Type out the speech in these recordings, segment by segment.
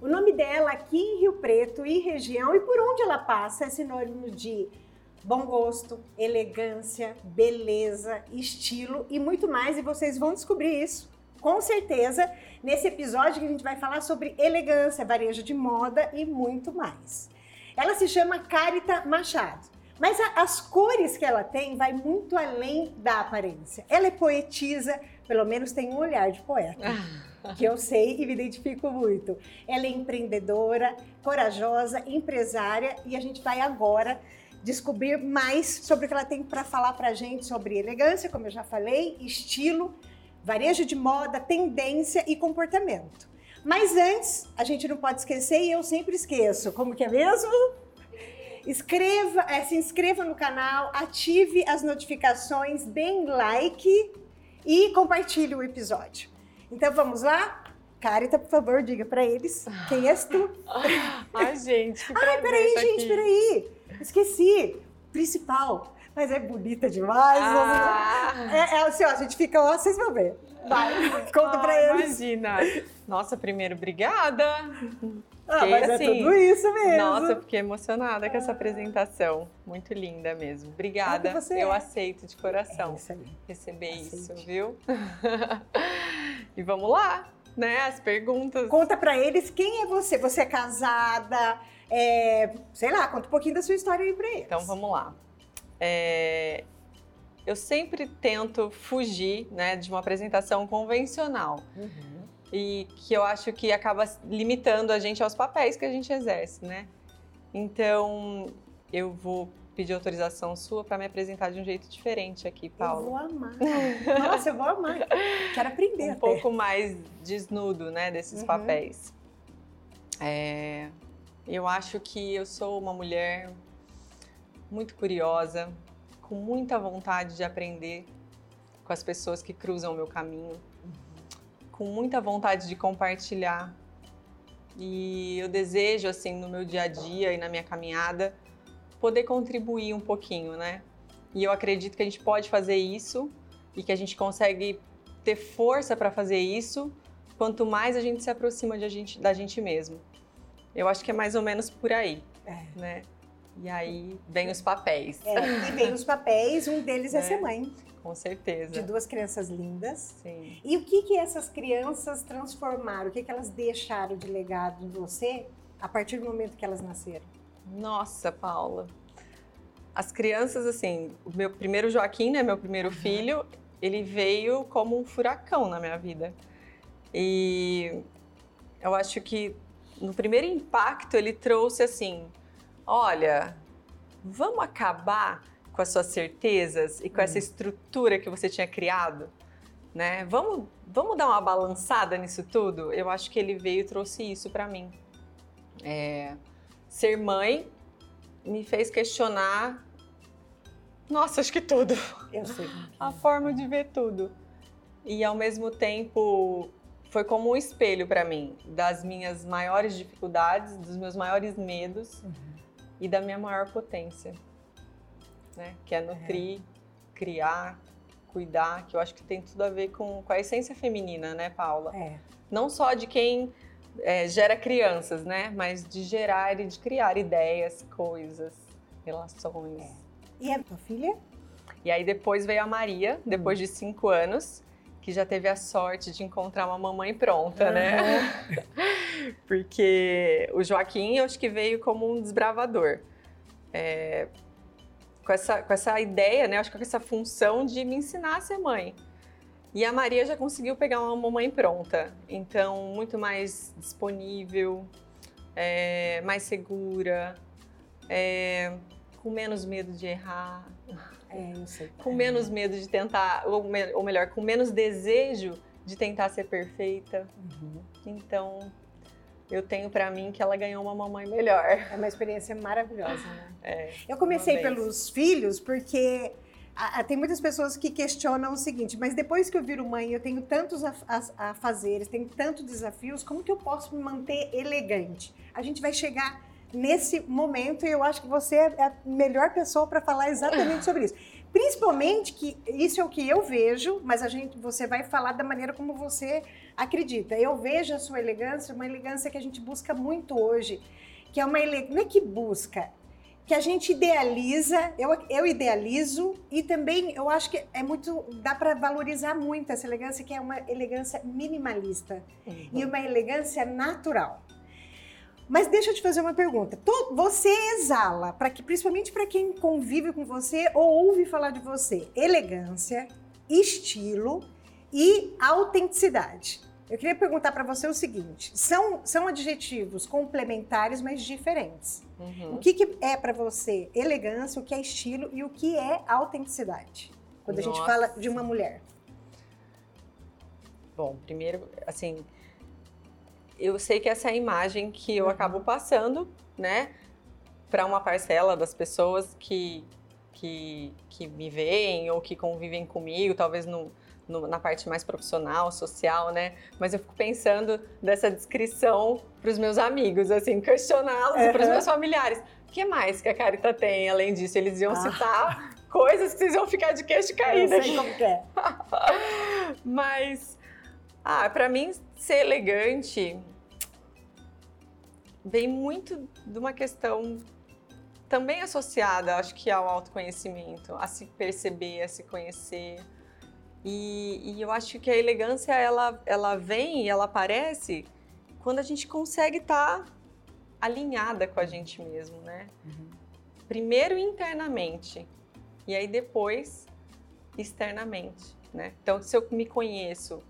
O nome dela aqui em Rio Preto e região e por onde ela passa é sinônimo de bom gosto, elegância, beleza, estilo e muito mais. E vocês vão descobrir isso, com certeza, nesse episódio que a gente vai falar sobre elegância, varejo de moda e muito mais. Ela se chama Carita Machado. Mas a, as cores que ela tem vai muito além da aparência. Ela é poetisa, pelo menos tem um olhar de poeta. Que eu sei e me identifico muito. Ela é empreendedora, corajosa, empresária e a gente vai agora descobrir mais sobre o que ela tem para falar para a gente sobre elegância, como eu já falei, estilo, varejo de moda, tendência e comportamento. Mas antes, a gente não pode esquecer e eu sempre esqueço, como que é mesmo? Escreva, é, se inscreva no canal, ative as notificações, deem like e compartilhe o episódio. Então vamos lá? Carita, por favor, diga para eles quem és tu. Ai, gente, que Ai, peraí, gente, aqui. peraí. Esqueci. Principal. Mas é bonita demais. Ah. É, é assim, ó, a gente fica, ó, vocês vão ver. Vai, conta ah, pra eles. Imagina. Nossa, primeiro, obrigada. Ah, mas é assim, é tudo isso mesmo. Nossa, fiquei emocionada com essa apresentação. Muito linda mesmo. Obrigada. É eu é. aceito de coração é isso receber Aceite. isso, viu? e vamos lá, né? As perguntas. Conta para eles quem é você. Você é casada? É, sei lá, conta um pouquinho da sua história aí para eles. Então vamos lá. É, eu sempre tento fugir né, de uma apresentação convencional. Uhum e que eu acho que acaba limitando a gente aos papéis que a gente exerce, né? Então, eu vou pedir autorização sua para me apresentar de um jeito diferente aqui, Paulo. Eu vou amar. Nossa, eu vou amar. Quero aprender Um pouco mais desnudo, né, desses uhum. papéis. É, eu acho que eu sou uma mulher muito curiosa, com muita vontade de aprender com as pessoas que cruzam o meu caminho com muita vontade de compartilhar. E eu desejo, assim, no meu dia a dia e na minha caminhada, poder contribuir um pouquinho, né? E eu acredito que a gente pode fazer isso e que a gente consegue ter força para fazer isso quanto mais a gente se aproxima de a gente, da gente mesmo. Eu acho que é mais ou menos por aí, é. né? E aí vem os papéis. É, e vem os papéis, um deles é, é ser mãe. Com certeza. De duas crianças lindas. Sim. E o que que essas crianças transformaram? O que que elas deixaram de legado em você a partir do momento que elas nasceram? Nossa, Paula. As crianças, assim, o meu primeiro Joaquim, né, meu primeiro uhum. filho, ele veio como um furacão na minha vida. E eu acho que no primeiro impacto ele trouxe assim: olha, vamos acabar com as suas certezas e com essa hum. estrutura que você tinha criado, né? Vamos, vamos dar uma balançada nisso tudo? Eu acho que ele veio e trouxe isso para mim. É, ser mãe me fez questionar, nossa, acho que tudo. Eu sei. A forma de ver tudo. E ao mesmo tempo foi como um espelho para mim das minhas maiores dificuldades, dos meus maiores medos uhum. e da minha maior potência né? Que é nutrir, é. criar, cuidar, que eu acho que tem tudo a ver com, com a essência feminina, né, Paula? É. Não só de quem é, gera crianças, né? Mas de gerar e de criar ideias, coisas, relações. É. E a tua filha? E aí depois veio a Maria, depois hum. de cinco anos, que já teve a sorte de encontrar uma mamãe pronta, uhum. né? Porque o Joaquim, eu acho que veio como um desbravador. É, com essa, com essa ideia, né? Acho que com essa função de me ensinar a ser mãe. E a Maria já conseguiu pegar uma mamãe pronta, então muito mais disponível, é, mais segura, é, com menos medo de errar, é, com menos medo de tentar, ou, ou, melhor, com menos desejo de tentar ser perfeita. Uhum. Então eu tenho para mim que ela ganhou uma mamãe melhor. É uma experiência maravilhosa, né? É, eu comecei pelos filhos porque a, tem muitas pessoas que questionam o seguinte, mas depois que eu viro mãe, eu tenho tantos a, a, a fazeres, tenho tantos desafios, como que eu posso me manter elegante? A gente vai chegar nesse momento e eu acho que você é a melhor pessoa para falar exatamente sobre isso. Principalmente que isso é o que eu vejo, mas a gente, você vai falar da maneira como você acredita. Eu vejo a sua elegância, uma elegância que a gente busca muito hoje, que é uma elegância, não é que busca, que a gente idealiza, eu, eu idealizo e também eu acho que é muito, dá para valorizar muito essa elegância, que é uma elegância minimalista uhum. e uma elegância natural. Mas deixa eu te fazer uma pergunta. Você exala, para que, principalmente para quem convive com você ou ouve falar de você, elegância, estilo e autenticidade. Eu queria perguntar para você o seguinte: são, são adjetivos complementares, mas diferentes. Uhum. O que, que é para você elegância, o que é estilo e o que é autenticidade? Quando Nossa. a gente fala de uma mulher. Bom, primeiro, assim, eu sei que essa é a imagem que eu acabo uhum. passando, né, para uma parcela das pessoas que, que, que me veem ou que convivem comigo, talvez no, no, na parte mais profissional, social, né? Mas eu fico pensando dessa descrição para os meus amigos, assim, questioná-los uhum. para os meus familiares. O que mais que a Carita tem além disso? Eles iam ah. citar coisas que vocês iam ficar de queixo caído. Eu sei como que é. Mas, ah, para mim, ser elegante vem muito de uma questão também associada, acho que ao autoconhecimento, a se perceber, a se conhecer. E, e, eu acho que a elegância ela, ela vem e ela aparece quando a gente consegue estar tá alinhada com a gente mesmo, né? Uhum. Primeiro internamente e aí depois externamente, né? Então, se eu me conheço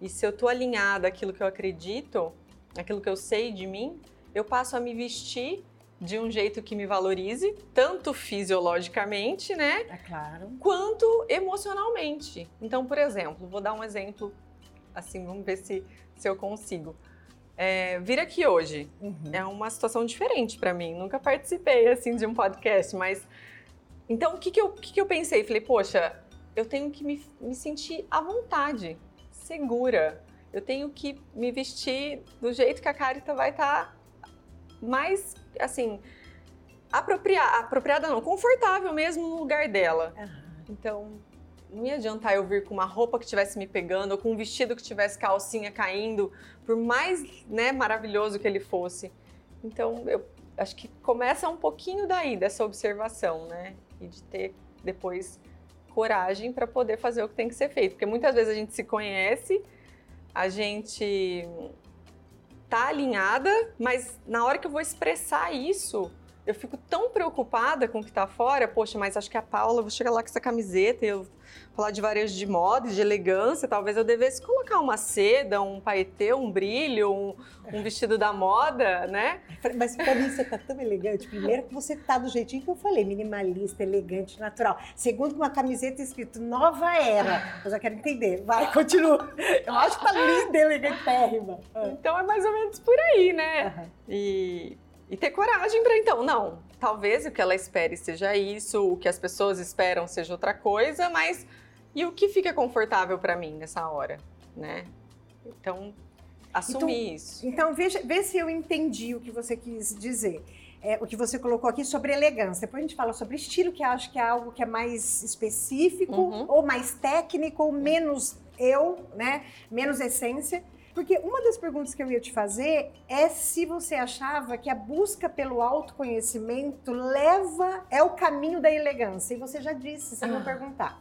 e se eu tô alinhada àquilo que eu acredito, aquilo que eu sei de mim, eu passo a me vestir de um jeito que me valorize, tanto fisiologicamente, né? É claro. Quanto emocionalmente. Então, por exemplo, vou dar um exemplo, assim, vamos ver se, se eu consigo. É, vir aqui hoje uhum. é uma situação diferente para mim. Nunca participei, assim, de um podcast, mas... Então, o que que eu, que que eu pensei? Falei, poxa, eu tenho que me, me sentir à vontade, segura. Eu tenho que me vestir do jeito que a Carita vai estar tá mais, assim, apropriada, apropriada não, confortável mesmo no lugar dela. Uhum. Então, não ia adiantar eu vir com uma roupa que estivesse me pegando ou com um vestido que tivesse calcinha caindo, por mais né, maravilhoso que ele fosse. Então, eu acho que começa um pouquinho daí, dessa observação, né? E de ter depois coragem para poder fazer o que tem que ser feito. Porque muitas vezes a gente se conhece, a gente tá alinhada, mas na hora que eu vou expressar isso, eu fico tão preocupada com o que tá fora. Poxa, mas acho que a Paula, vou chegar lá com essa camiseta e eu falar de varejo de moda e de elegância, talvez eu devesse colocar uma seda, um paetê, um brilho, um, um vestido da moda, né? Mas para mim você tá tão elegante. Primeiro que você tá do jeitinho que eu falei, minimalista, elegante, natural. Segundo, com uma camiseta escrito Nova Era. Eu já quero entender. Vai, continua. Eu acho que tá linda, elegante, térrima. Então é mais ou menos por aí, né? Uhum. E e ter coragem para então, não, talvez o que ela espere seja isso, o que as pessoas esperam seja outra coisa, mas e o que fica confortável para mim nessa hora, né? Então, assumir então, isso. Então, veja, vê se eu entendi o que você quis dizer. É, o que você colocou aqui sobre elegância. Depois a gente fala sobre estilo, que acho que é algo que é mais específico, uhum. ou mais técnico, ou menos eu, né? Menos essência. Porque uma das perguntas que eu ia te fazer é se você achava que a busca pelo autoconhecimento leva, é o caminho da elegância. E você já disse, sem ah. perguntar.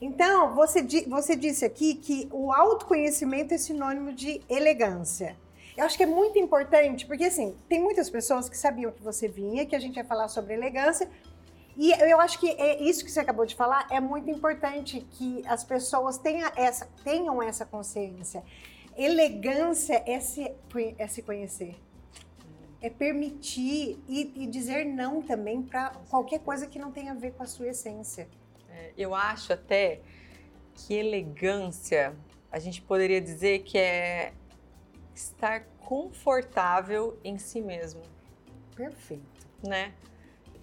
Então, você, você disse aqui que o autoconhecimento é sinônimo de elegância. Eu acho que é muito importante, porque assim, tem muitas pessoas que sabiam que você vinha, que a gente ia falar sobre elegância, e eu acho que é isso que você acabou de falar é muito importante que as pessoas tenham essa, tenham essa consciência. Elegância é se, é se conhecer. É permitir e, e dizer não também para qualquer coisa que não tenha a ver com a sua essência. É, eu acho até que elegância, a gente poderia dizer que é estar confortável em si mesmo. Perfeito. Né?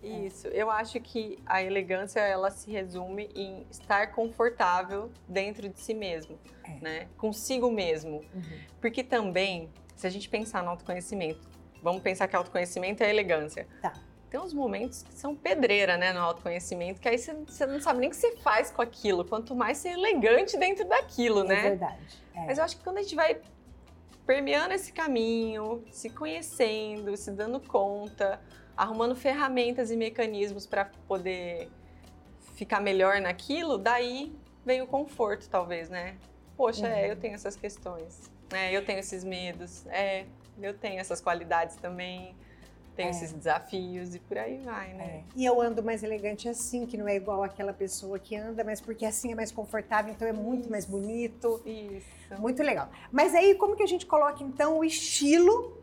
Isso. Eu acho que a elegância ela se resume em estar confortável dentro de si mesmo, é. né? Consigo mesmo. Uhum. Porque também, se a gente pensar no autoconhecimento, vamos pensar que autoconhecimento é elegância. Tá. tem uns momentos que são pedreira, né, no autoconhecimento, que aí você, você não sabe nem o que você faz com aquilo, quanto mais ser elegante dentro daquilo, é né? verdade. É. Mas eu acho que quando a gente vai permeando esse caminho, se conhecendo, se dando conta, arrumando ferramentas e mecanismos para poder ficar melhor naquilo, daí vem o conforto, talvez, né? Poxa, Uhum. é, eu tenho essas questões, né? Eu tenho esses medos, é, eu tenho essas qualidades também, tenho É. esses desafios e por aí vai, né? É. E eu ando mais elegante assim, que não é igual aquela pessoa que anda, mas porque assim é mais confortável, então é muito mais bonito. Isso. Muito legal. Mas aí, como que a gente coloca, então, o estilo?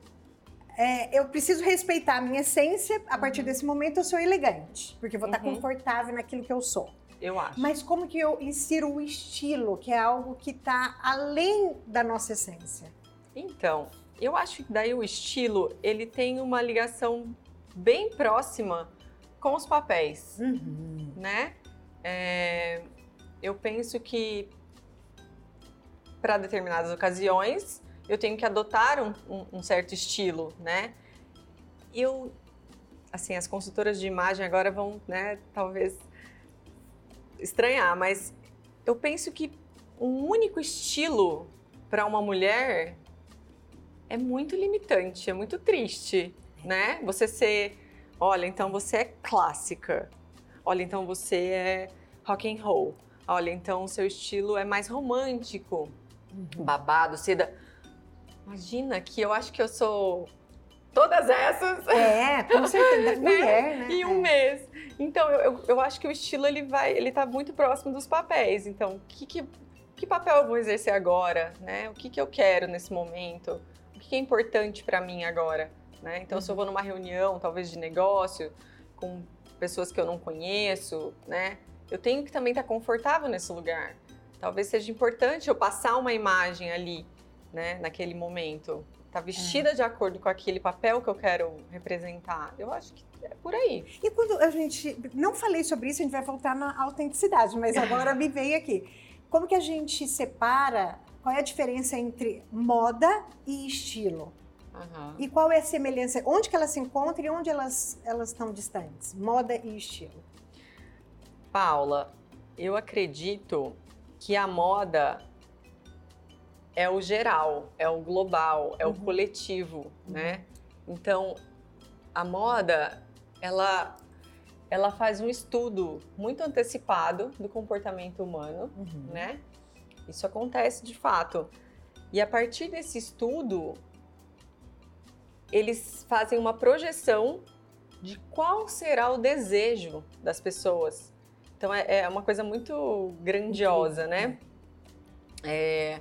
É, eu preciso respeitar a minha essência. A partir desse momento, eu sou elegante. Porque vou estar Uhum. confortável naquilo que eu sou. Eu acho. Mas como que eu insiro o estilo, que é algo que está além da nossa essência? Então, eu acho que daí o estilo, ele tem uma ligação bem próxima com os papéis, Uhum. né? É, eu penso que para determinadas ocasiões eu tenho que adotar um, um- um certo estilo, né? Eu, assim, as consultoras de imagem agora vão, né, talvez estranhar, mas eu penso que um único estilo para uma mulher é muito limitante, é muito triste, né? Você ser, olha, então você é clássica. Olha, então você é rock and roll. Olha, então o seu estilo é mais romântico, babado, seda. Imagina que eu acho que eu sou todas essas É, com certeza. Mulher, né? em um É. mês. Então, eu, eu, eu acho que o estilo ele vai, ele tá muito próximo dos papéis. Então, que, que, que papel eu vou exercer agora, né? O que, que eu quero nesse momento? O que, que é importante para mim agora, né? Então, se eu vou numa reunião, talvez de negócio, com pessoas que eu não conheço, né? Eu tenho que também estar confortável nesse lugar. Talvez seja importante eu passar uma imagem ali, né? Naquele momento. Tá vestida de acordo com aquele papel que eu quero representar. Eu acho que é por aí. E quando a gente. Não falei sobre isso, a gente vai voltar na autenticidade, mas agora me veio aqui. Como que a gente separa? Qual é a diferença entre moda e estilo? Aham. E qual é a semelhança? Onde que elas se encontram e onde elas, elas estão distantes? Moda e estilo. Paula, eu acredito que a moda é o geral, é o global, é o Uhum. coletivo, né? Então, a moda, ela ela faz um estudo muito antecipado do comportamento humano, né? Isso acontece de fato. E a partir desse estudo, eles fazem uma projeção de qual será o desejo das pessoas. Então é, é uma coisa muito grandiosa, né? É,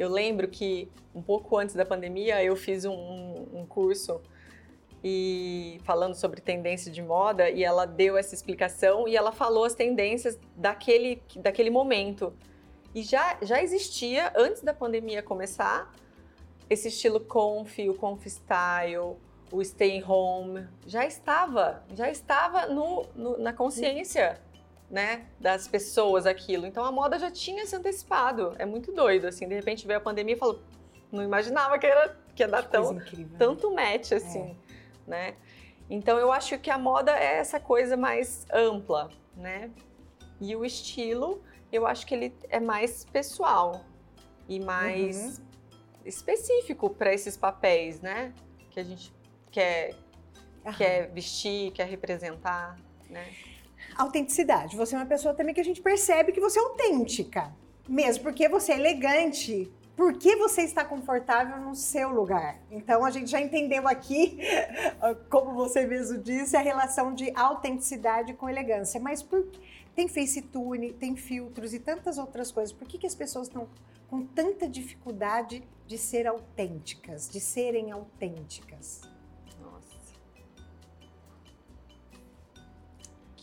eu lembro que um pouco antes da pandemia eu fiz um, um- curso e falando sobre tendência de moda e ela deu essa explicação e ela falou as tendências daquele, daquele momento. E já, já existia, antes da pandemia começar, esse estilo conf, o conf style, o stay home, já estava, já estava no, no- na consciência né, das pessoas aquilo. Então a moda já tinha se antecipado. É muito doido, assim, de repente veio a pandemia e falou, não imaginava que, era, que ia dar tão, incrível. né? tanto match assim, né? Então eu acho que a moda é essa coisa mais ampla, né? E o estilo, eu acho que ele é mais pessoal e mais específico para esses papéis, né? Que a gente quer, quer vestir, quer representar, né? Autenticidade. Você é uma pessoa também que a gente percebe que você é autêntica. Mesmo porque você é elegante. Porque você está confortável no seu lugar. Então a gente já entendeu aqui, como você mesmo disse, a relação de autenticidade com elegância. Mas por... tem facetune, tem filtros e tantas outras coisas. Por que, que as pessoas estão com tanta dificuldade de ser autênticas, de serem autênticas?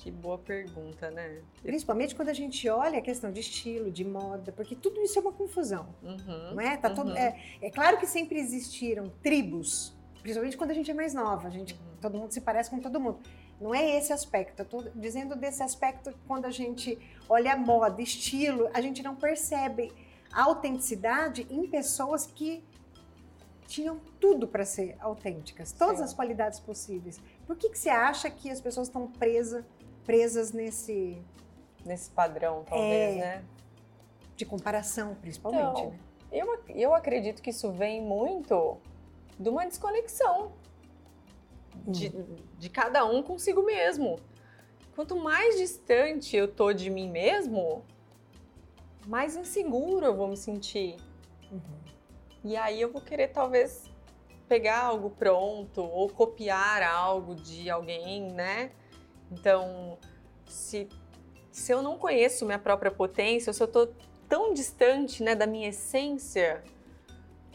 Que boa pergunta, né? Principalmente quando a gente olha a questão de estilo, de moda, porque tudo isso é uma confusão, Uhum. não é? Tá todo, Uhum. é, é claro que sempre existiram tribos, principalmente quando a gente é mais nova, a gente, Uhum. todo mundo se parece com todo mundo. Não é esse aspecto, eu tô dizendo desse aspecto que quando a gente olha moda, estilo, a gente não percebe a autenticidade em pessoas que tinham tudo para ser autênticas, todas Sim. as qualidades possíveis. Por que, que você acha que as pessoas estão presas, presas nesse Nesse padrão, talvez, É. né? de comparação, principalmente? Então, né? Eu, eu acredito que isso vem muito de uma desconexão de, de cada um consigo mesmo. Quanto mais distante eu tô de mim mesmo, mais inseguro eu vou me sentir. Uhum. E aí eu vou querer talvez pegar algo pronto ou copiar algo de alguém, né? Então, se, se eu não conheço minha própria potência, se eu tô tão distante, né, da minha essência,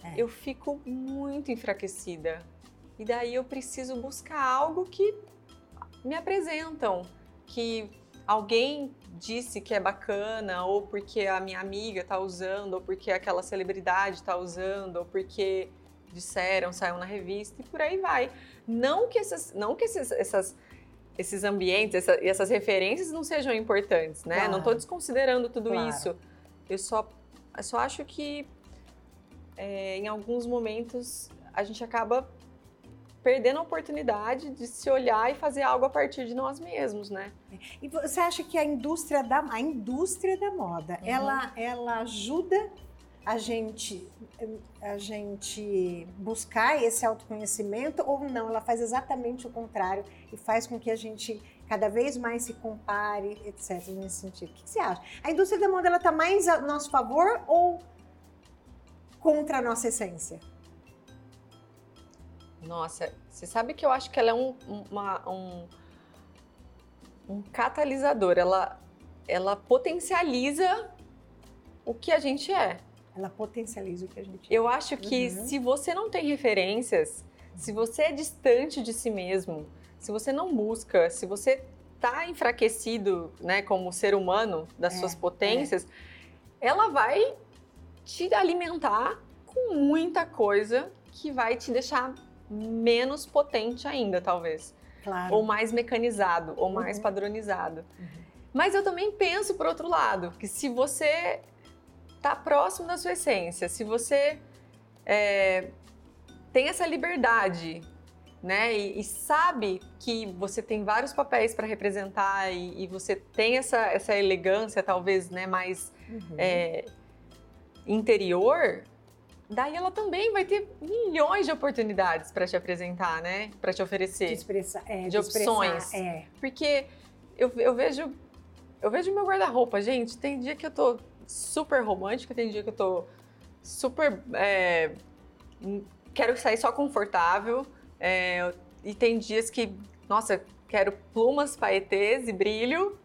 É. eu fico muito enfraquecida. E daí eu preciso buscar algo que me apresentam, que alguém disse que é bacana, ou porque a minha amiga tá usando, ou porque aquela celebridade tá usando, ou porque disseram, saiu na revista e por aí vai. Não que, essas, não que esses, essas, esses ambientes essa- e essas referências não sejam importantes, né? Claro. Não estou desconsiderando tudo Claro. isso. Eu só, eu só acho que é, em alguns momentos a gente acaba perdendo a oportunidade de se olhar e fazer algo a partir de nós mesmos, né? E você acha que a indústria da, a indústria da moda, Uhum. ela, ela ajuda a gente, a gente buscar esse autoconhecimento ou não? Ela faz exatamente o contrário e faz com que a gente cada vez mais se compare, etc. Nesse sentido. O que você acha? A indústria da moda ela está mais a nosso favor ou contra a nossa essência? Nossa, você sabe que eu acho que ela é um, uma- um, um catalisador, ela, ela potencializa o que a gente é. Ela potencializa o que a gente Eu acho que Uhum. se você não tem referências, se você é distante de si mesmo, se você não busca, se você tá enfraquecido, né, como ser humano das É, suas potências, ela vai te alimentar com muita coisa que vai te deixar menos potente ainda, talvez, Claro. ou mais mecanizado, ou mais Uhum. padronizado. Uhum. Mas eu também penso por outro lado, que se você tá próximo da sua essência, se você é, tem essa liberdade, né, e, e sabe que você tem vários papéis para representar e, e você tem essa, essa elegância, talvez, né, mais Uhum. é, interior, daí ela também vai ter milhões de oportunidades para te apresentar, né, para te de oferecer. expressar, é, de expressar, opções. é. Porque eu, eu vejo eu vejo meu guarda-roupa, gente. Tem dia que eu tô super romântica, tem dia que eu tô super. é, quero sair só confortável. é, e tem dias que, nossa, quero plumas, paetês e brilho.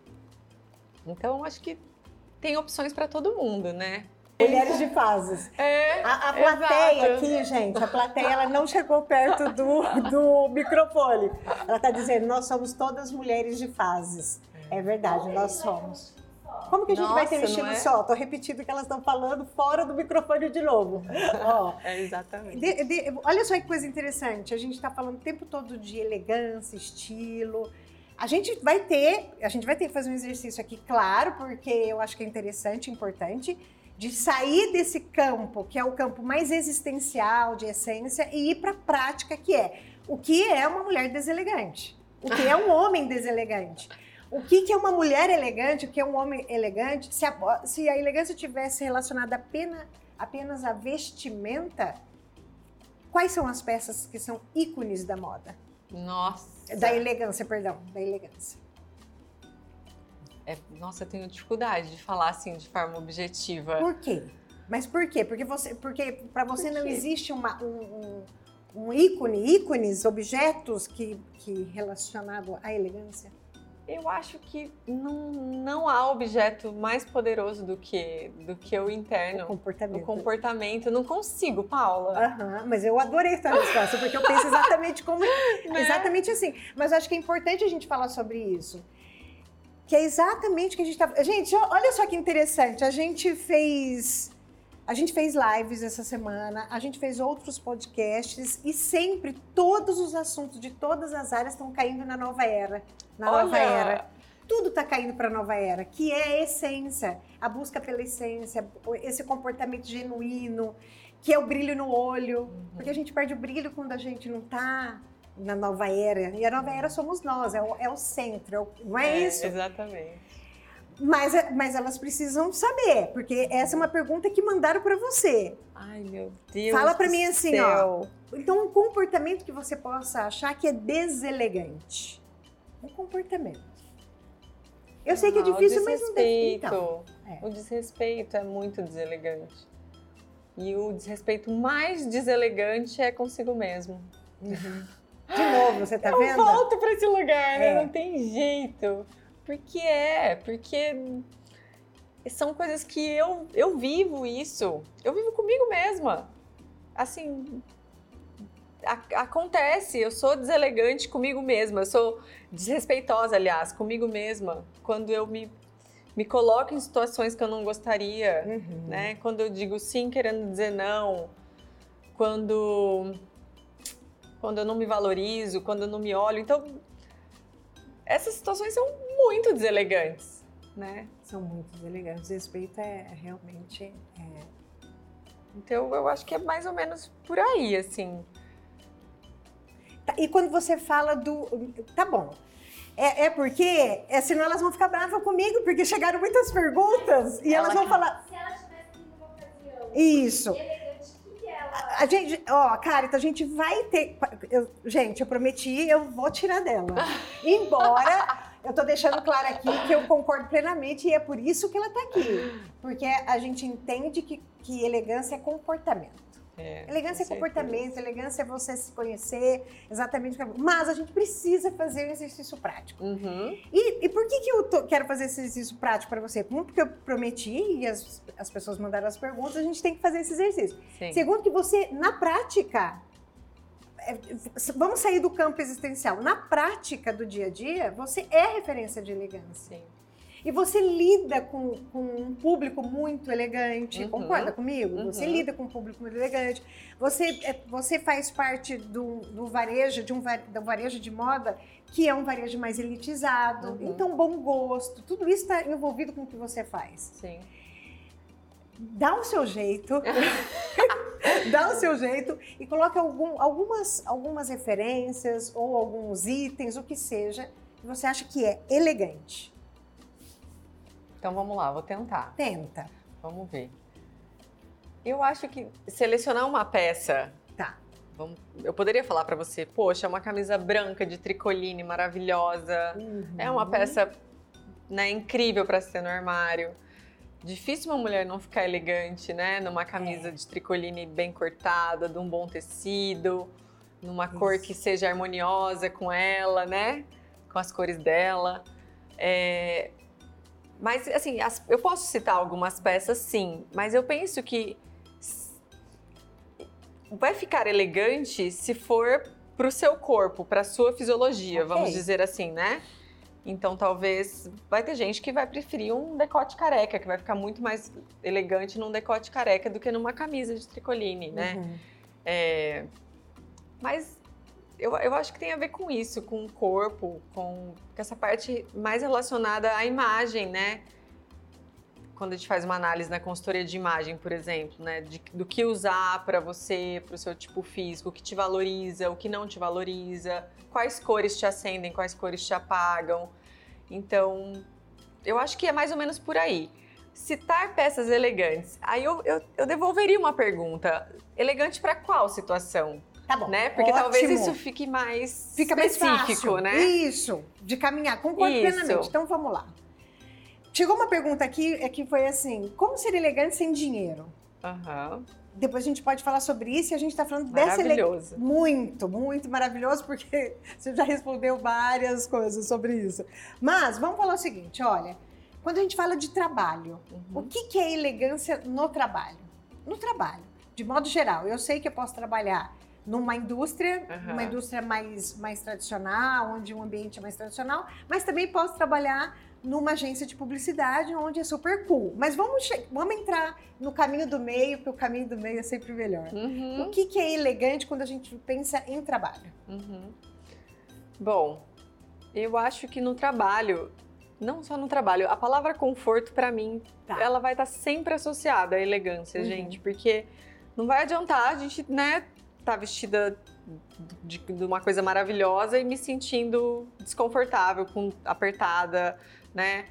Então, acho que tem opções para todo mundo, né? Mulheres de fases. É. A, a plateia Exato. aqui, gente, a plateia ela não chegou perto do, do microfone. Ela está dizendo, nós somos todas mulheres de fases. É verdade, nós somos. Como que a gente vai ter Nossa, vestido não é? só? Tô repetindo o que elas estão falando fora do microfone de novo. Ó, É, exatamente. de- de- olha só que coisa interessante. A gente está falando o tempo todo de elegância, estilo. A gente vai ter, a gente vai ter que fazer um exercício aqui, claro, porque eu acho que é interessante, importante, de sair desse campo, que é o campo mais existencial, de essência, e ir para a prática, que é o que é uma mulher deselegante, o que é um homem deselegante. O que, que é uma mulher elegante, o que é um homem elegante? Se a, se a elegância tivesse relacionada apenas, apenas à vestimenta, quais são as peças que são ícones da moda? Nossa. Da elegância, perdão, da elegância. É, nossa, eu tenho dificuldade de falar assim de forma objetiva. Por quê? Mas por quê? Porque você, porque para você Por não existe uma, um, um, um ícone, ícones, objetos que, que relacionado à elegância. Eu acho que não, não há objeto mais poderoso do que, do que o interno, o Comportamento. comportamento. Eu não consigo, Paula. Aham, mas eu adorei essa resposta, porque eu penso exatamente como. Né? Exatamente assim. Mas eu acho que é importante a gente falar sobre isso. Que é exatamente o que a gente tá. Gente, olha só que interessante. A gente fez. A gente fez lives essa semana, a gente fez outros podcasts e sempre todos os assuntos de todas as áreas estão caindo na nova era. Na nova Olha, era. Tudo está caindo para a nova era, que é a essência, a busca pela essência, esse comportamento genuíno. que é o brilho no olho, uhum. porque a gente perde o brilho quando a gente não tá na nova era. E a nova era somos nós, é o, é o centro, é o, não é, é, isso? Exatamente. Mas, é, mas elas precisam saber, porque essa é uma pergunta que mandaram para você. Ai, meu Deus. Fala para mim assim, céu. ó. Então, um comportamento que você possa achar que é deselegante. Um comportamento. Eu sei que é ah, difícil, mas não deve. Então, é. O desrespeito é muito deselegante. E o desrespeito mais deselegante é consigo mesmo. Uhum. De novo, você tá eu vendo? Eu volto para esse lugar, né? É. Não tem jeito. Porque é, porque são coisas que eu, eu vivo isso. Eu vivo comigo mesma. Assim, a, acontece, eu sou deselegante comigo mesma, eu sou desrespeitosa, aliás, comigo mesma, quando eu me, me coloco em situações que eu não gostaria, uhum. né? Quando eu digo sim querendo dizer não, quando quando eu não me valorizo, quando eu não me olho. Então, essas situações são muito deselegantes, né? São muito deselegantes. Respeito é realmente. É... Então, eu acho que é mais ou menos por aí, assim. Tá, e quando você fala do. Tá bom. É, é porque, é, senão elas vão ficar bravas comigo, porque chegaram muitas perguntas e Ela elas vão falar. Se ela tivesse numa ocasião. Isso. A gente, ó, Carita, a gente vai ter. Eu, gente, eu prometi, eu vou tirar dela. Embora eu tô deixando claro aqui que eu concordo plenamente e é por isso que ela tá aqui. Porque a gente entende que, que elegância é comportamento. É, elegância é comportamento, elegância é você se conhecer exatamente. Mas a gente precisa fazer um exercício prático. Uhum. E, e, por que, que eu tô, quero fazer esse exercício prático para você? Um, porque eu prometi e as, as pessoas mandaram as perguntas, a gente tem que fazer esse exercício. Sim. Segundo, que você, na prática, vamos sair do campo existencial. Na prática do dia a dia, você é referência de elegância. Sim. E você lida com, com um público muito elegante, uhum. concorda comigo? Uhum. Você lida com um público muito elegante. Você, é, você faz parte do, do varejo, de um do varejo de moda, que é um varejo mais elitizado. Uhum. Então, bom gosto, tudo isso está envolvido com o que você faz. Sim. Dá o seu jeito, dá o seu jeito e coloque algum, algumas, algumas referências ou alguns itens, o que seja, que você acha que é elegante. Então vamos lá, vou tentar. Tenta. Vamos ver. Eu acho que selecionar uma peça. Tá. Vamos, eu poderia falar para você, poxa, é uma camisa branca de tricoline maravilhosa. Uhum. É uma peça né, incrível para ser no armário. Difícil uma mulher não ficar elegante, né? Numa camisa é. de tricoline bem cortada, de um bom tecido, numa Isso. cor que seja harmoniosa com ela, né? Com as cores dela. É, mas, assim, as, eu posso citar algumas peças, sim, mas eu penso que vai ficar elegante se for para o seu corpo, para a sua fisiologia, okay. vamos dizer assim, né? Então, talvez vai ter gente que vai preferir um decote careca, que vai ficar muito mais elegante num decote careca do que numa camisa de tricoline, né? Uhum. É, mas eu, eu acho que tem a ver com isso, com o corpo, com, essa parte mais relacionada à imagem, né? Quando a gente faz uma análise na consultoria de imagem, por exemplo, né? De, do que usar para você, para o seu tipo físico, o que te valoriza, o que não te valoriza, quais cores te acendem, quais cores te apagam. Então, eu acho que é mais ou menos por aí. Citar peças elegantes. Aí eu, eu, eu devolveria uma pergunta. Elegante para qual situação? Tá bom. Né? Porque Ótimo. talvez isso fique mais Fica específico, mais fácil. né? Isso, de caminhar. Concordo isso. plenamente. Então vamos lá. Chegou uma pergunta aqui é que foi assim: como ser elegante sem dinheiro? Aham. Uhum. Depois a gente pode falar sobre isso e a gente está falando dessa elegância. Muito, muito maravilhoso, porque você já respondeu várias coisas sobre isso. Mas vamos falar o seguinte: olha, quando a gente fala de trabalho, uhum. o que, que é elegância no trabalho? No trabalho, de modo geral, eu sei que eu posso trabalhar numa indústria, uhum. uma indústria mais, mais tradicional, onde o ambiente é mais tradicional, mas também posso trabalhar numa agência de publicidade onde é super cool. Mas vamos, vamos entrar no caminho do meio, porque o caminho do meio é sempre melhor. Uhum. O que, que, é elegante quando a gente pensa em trabalho? Uhum. Bom, eu acho que no trabalho, não só no trabalho, a palavra conforto para mim, tá. ela vai estar sempre associada à elegância, uhum. gente, porque não vai adiantar a gente, né, tá vestida de, de, uma coisa maravilhosa e me sentindo desconfortável, com apertada, né,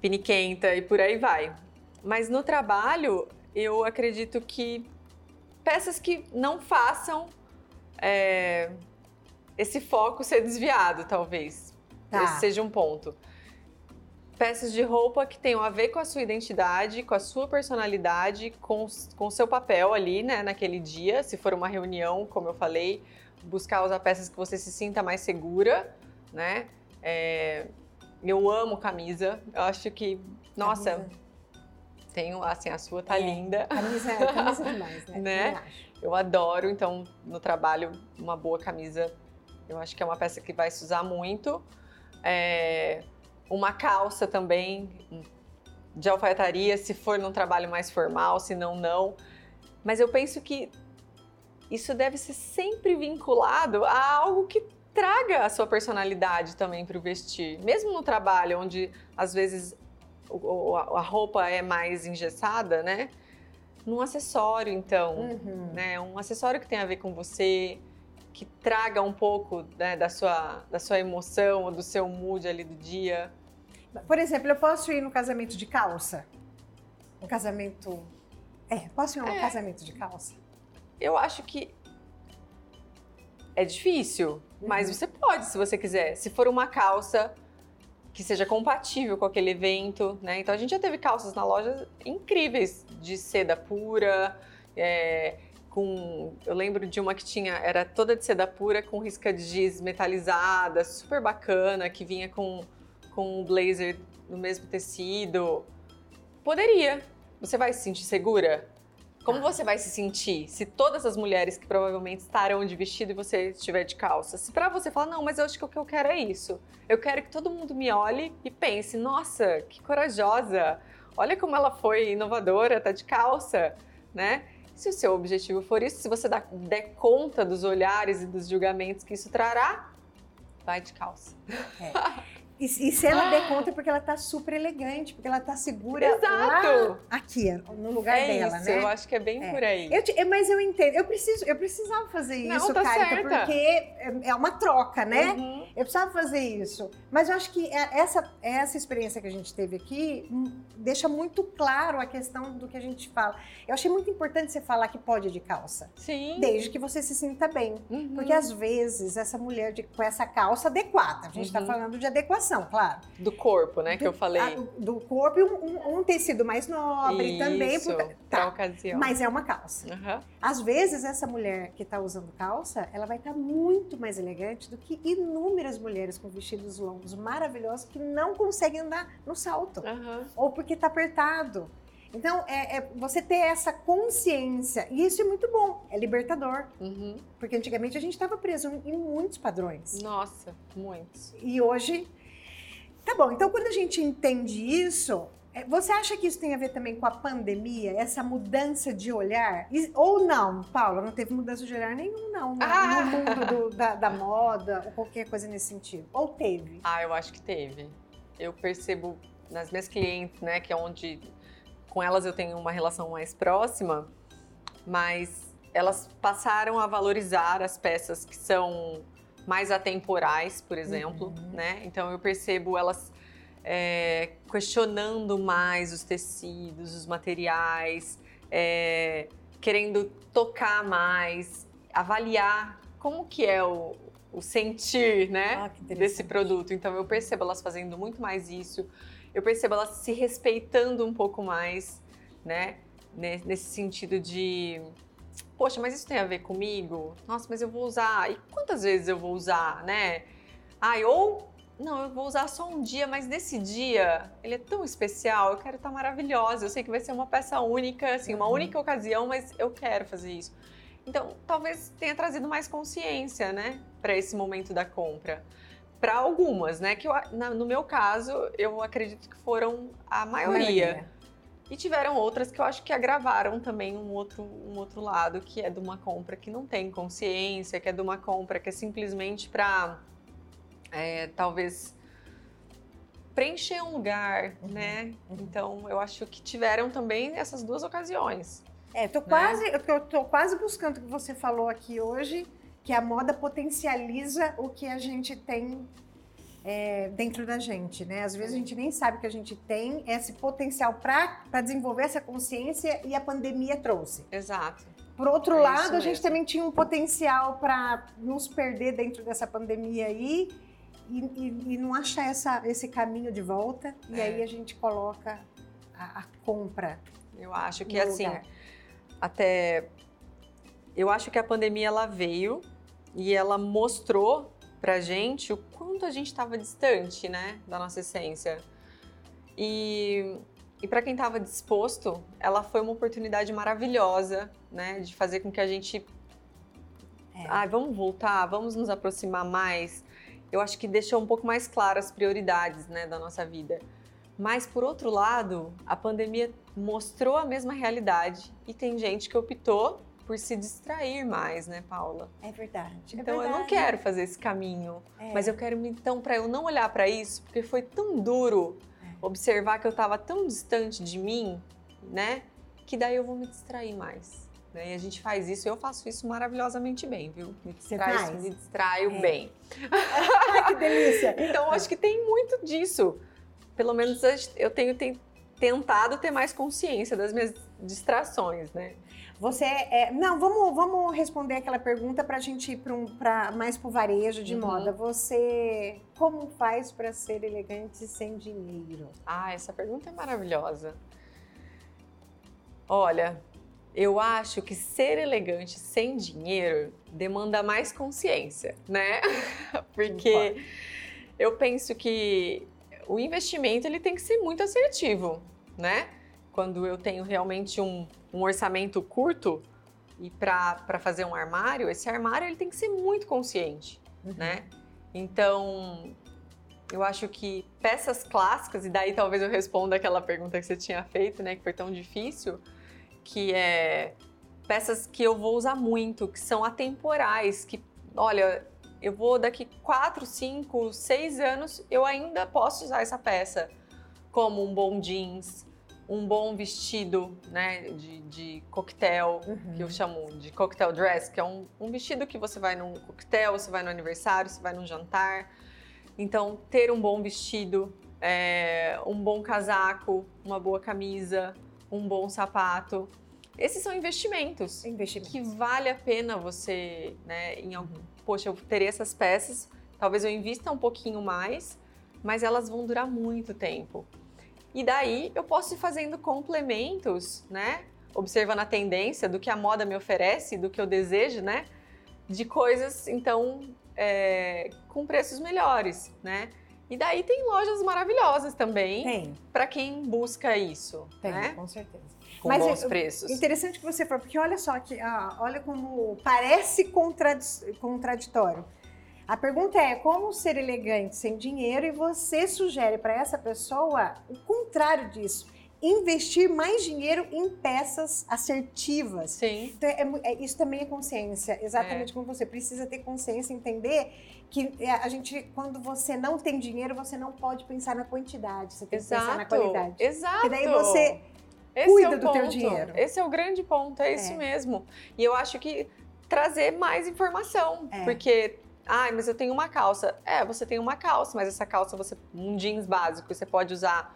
piniquenta e por aí vai. Mas no trabalho, eu acredito que peças que não façam é, esse foco ser desviado, talvez. Tá. Esse seja um ponto. Peças de roupa que tenham a ver com a sua identidade, com a sua personalidade, com o seu papel ali, né, naquele dia. Se for uma reunião, como eu falei, buscar usar peças que você se sinta mais segura, né? É, eu amo camisa. Eu acho que, nossa, camisa. tenho assim, a sua tá é, linda. Camisa, é, camisa é demais, né? né? Eu adoro, então no trabalho uma boa camisa, eu acho que é uma peça que vai se usar muito. É, uma calça também de alfaiataria, se for num trabalho mais formal, se não, não. Mas eu penso que isso deve ser sempre vinculado a algo que traga a sua personalidade também para o vestir. Mesmo no trabalho, onde às vezes a roupa é mais engessada, né? Num acessório, então, uhum. né? Um acessório que tem a ver com você, que traga um pouco né, da, sua, da sua emoção ou do seu mood ali do dia. Por exemplo, eu posso ir no casamento de calça? Um casamento. É, posso ir no é. casamento de calça? Eu acho que é difícil. Mas você pode se você quiser. Se for uma calça que seja compatível com aquele evento, né? Então a gente já teve calças na loja incríveis de seda pura, é, com, eu lembro de uma que tinha, era toda de seda pura com risca de giz metalizada, super bacana, que vinha com, com um blazer no mesmo tecido. Poderia. Você vai se sentir segura? Como tá. você vai se sentir se todas as mulheres que provavelmente estarão de vestido e você estiver de calça? Se para você falar, não, mas eu acho que o que eu quero é isso. Eu quero que todo mundo me olhe e pense, nossa, que corajosa. Olha como ela foi inovadora, tá de calça, né? Se o seu objetivo for isso, se você der conta dos olhares e dos julgamentos que isso trará, vai de calça. É. E, e, se ela der conta, é porque ela tá super elegante, porque ela tá segura Exato. lá, aqui, no lugar é dela, isso, né? Eu acho que é bem é. por aí. Eu, mas eu entendo, eu preciso, eu precisava fazer Não, isso, tá porque é, é uma troca, né? Uhum. Eu precisava fazer isso. Mas eu acho que é, essa, essa experiência que a gente teve aqui hum, deixa muito claro a questão do que a gente fala. Eu achei muito importante você falar que pode de calça. Sim. Desde que você se sinta bem. Uhum. Porque às vezes essa mulher de, com essa calça adequada, a gente está uhum. falando de adequação, claro. Do corpo, né, do, que eu falei. A, do corpo e um, um, um, tecido mais nobre Isso, também. Por, tá, ocasião. Mas é uma calça. Uhum. Às vezes essa mulher que está usando calça, ela vai estar tá muito mais elegante do que inúmeras mulheres com vestidos longos maravilhosos que não conseguem andar no salto. Uhum. Ou porque está apertado. Então, é, é, você ter essa consciência, e isso é muito bom, é libertador. Uhum. Porque antigamente a gente estava preso em muitos padrões. Nossa, muitos. E hoje. Tá bom, então quando a gente entende isso, você acha que isso tem a ver também com a pandemia, essa mudança de olhar? Ou não, Paula, não teve mudança de olhar nenhum, não, no, ah! no mundo do, da, da, moda ou qualquer coisa nesse sentido? Ou teve? Ah, eu acho que teve. Eu percebo nas minhas clientes, né, que é onde com elas eu tenho uma relação mais próxima, mas elas passaram a valorizar as peças que são mais atemporais, por exemplo, uhum. né? Então eu percebo elas é, questionando mais os tecidos, os materiais, é, querendo tocar mais, avaliar como que é o, o sentir, né, ah, desse produto. Então eu percebo elas fazendo muito mais isso eu percebo ela se respeitando um pouco mais, né? Nesse sentido de, poxa, mas isso tem a ver comigo? Nossa, mas eu vou usar. E quantas vezes eu vou usar, né? Ai, ou não, eu vou usar só um dia, mas nesse dia ele é tão especial, eu quero estar maravilhosa. Eu sei que vai ser uma peça única, assim, uma uhum. única ocasião, mas eu quero fazer isso. Então, talvez tenha trazido mais consciência, né, para esse momento da compra para algumas, né? Que eu, na, no meu caso, eu acredito que foram a maioria. maioria. E tiveram outras que eu acho que agravaram também um outro, um outro lado, que é de uma compra que não tem consciência, que é de uma compra que é simplesmente para é, talvez preencher um lugar, uhum, né? Então eu acho que tiveram também essas duas ocasiões. É, tô quase, eu tô quase buscando o que você falou aqui hoje, que a moda potencializa o que a gente tem é, dentro da gente, né? Às vezes a gente nem sabe que a gente tem esse potencial para desenvolver essa consciência e a pandemia trouxe. Exato. Por outro é lado, a gente também tinha um potencial para nos perder dentro dessa pandemia aí e, e, e não achar essa, esse caminho de volta. E é. aí a gente coloca a, a compra. Eu acho que assim, até eu acho que a pandemia ela veio e ela mostrou pra gente o quanto a gente estava distante, né, da nossa essência. E, e para quem estava disposto, ela foi uma oportunidade maravilhosa, né, de fazer com que a gente é. ah, vamos voltar, vamos nos aproximar mais. Eu acho que deixou um pouco mais claras as prioridades, né, da nossa vida. Mas por outro lado, a pandemia mostrou a mesma realidade e tem gente que optou por se distrair mais, né, Paula? É verdade. É então é verdade. eu não quero fazer esse caminho, é. mas eu quero então para eu não olhar para isso, porque foi tão duro é. observar que eu estava tão distante de mim, né, que daí eu vou me distrair mais. Né? E a gente faz isso, eu faço isso maravilhosamente bem, viu? Me distraio, me distraio é. bem. que delícia! então acho que tem muito disso. Pelo menos eu tenho tentado ter mais consciência das minhas distrações, né? Você é, não, vamos, vamos responder aquela pergunta para a gente ir para um, mais para o varejo de uhum. moda. Você como faz para ser elegante sem dinheiro? Ah, essa pergunta é maravilhosa. Olha, eu acho que ser elegante sem dinheiro demanda mais consciência, né? Porque eu penso que o investimento ele tem que ser muito assertivo, né? quando eu tenho realmente um, um orçamento curto e para fazer um armário, esse armário ele tem que ser muito consciente, uhum. né? Então, eu acho que peças clássicas, e daí talvez eu responda aquela pergunta que você tinha feito, né, que foi tão difícil, que é peças que eu vou usar muito, que são atemporais, que, olha, eu vou daqui 4, 5, 6 anos, eu ainda posso usar essa peça, como um bom jeans, um bom vestido, né, de, de coquetel, uhum. que eu chamo de cocktail dress, que é um, um vestido que você vai num coquetel, você vai no aniversário, você vai num jantar. Então, ter um bom vestido, é, um bom casaco, uma boa camisa, um bom sapato. Esses são investimentos, investimentos. que vale a pena você, né, em algum, poxa, eu terei essas peças, talvez eu invista um pouquinho mais, mas elas vão durar muito tempo. E daí eu posso ir fazendo complementos, né? Observando a tendência do que a moda me oferece, do que eu desejo, né? De coisas, então, é, com preços melhores, né? E daí tem lojas maravilhosas também. Tem. Para quem busca isso. Tem, né? com certeza. Com Mas bons preços. Interessante que você falou, porque olha só que, ah, olha como parece contraditório. A pergunta é como ser elegante sem dinheiro e você sugere para essa pessoa o contrário disso. Investir mais dinheiro em peças assertivas. Sim. Então, é, é, isso também é consciência, exatamente é. como você precisa ter consciência, entender que é, a gente, quando você não tem dinheiro, você não pode pensar na quantidade, você tem que pensar na qualidade. Exato. E daí você Esse cuida é do ponto. teu dinheiro. Esse é o grande ponto, é isso é. mesmo. E eu acho que trazer mais informação, é. porque Ai, mas eu tenho uma calça. É, você tem uma calça, mas essa calça você um jeans básico, você pode usar,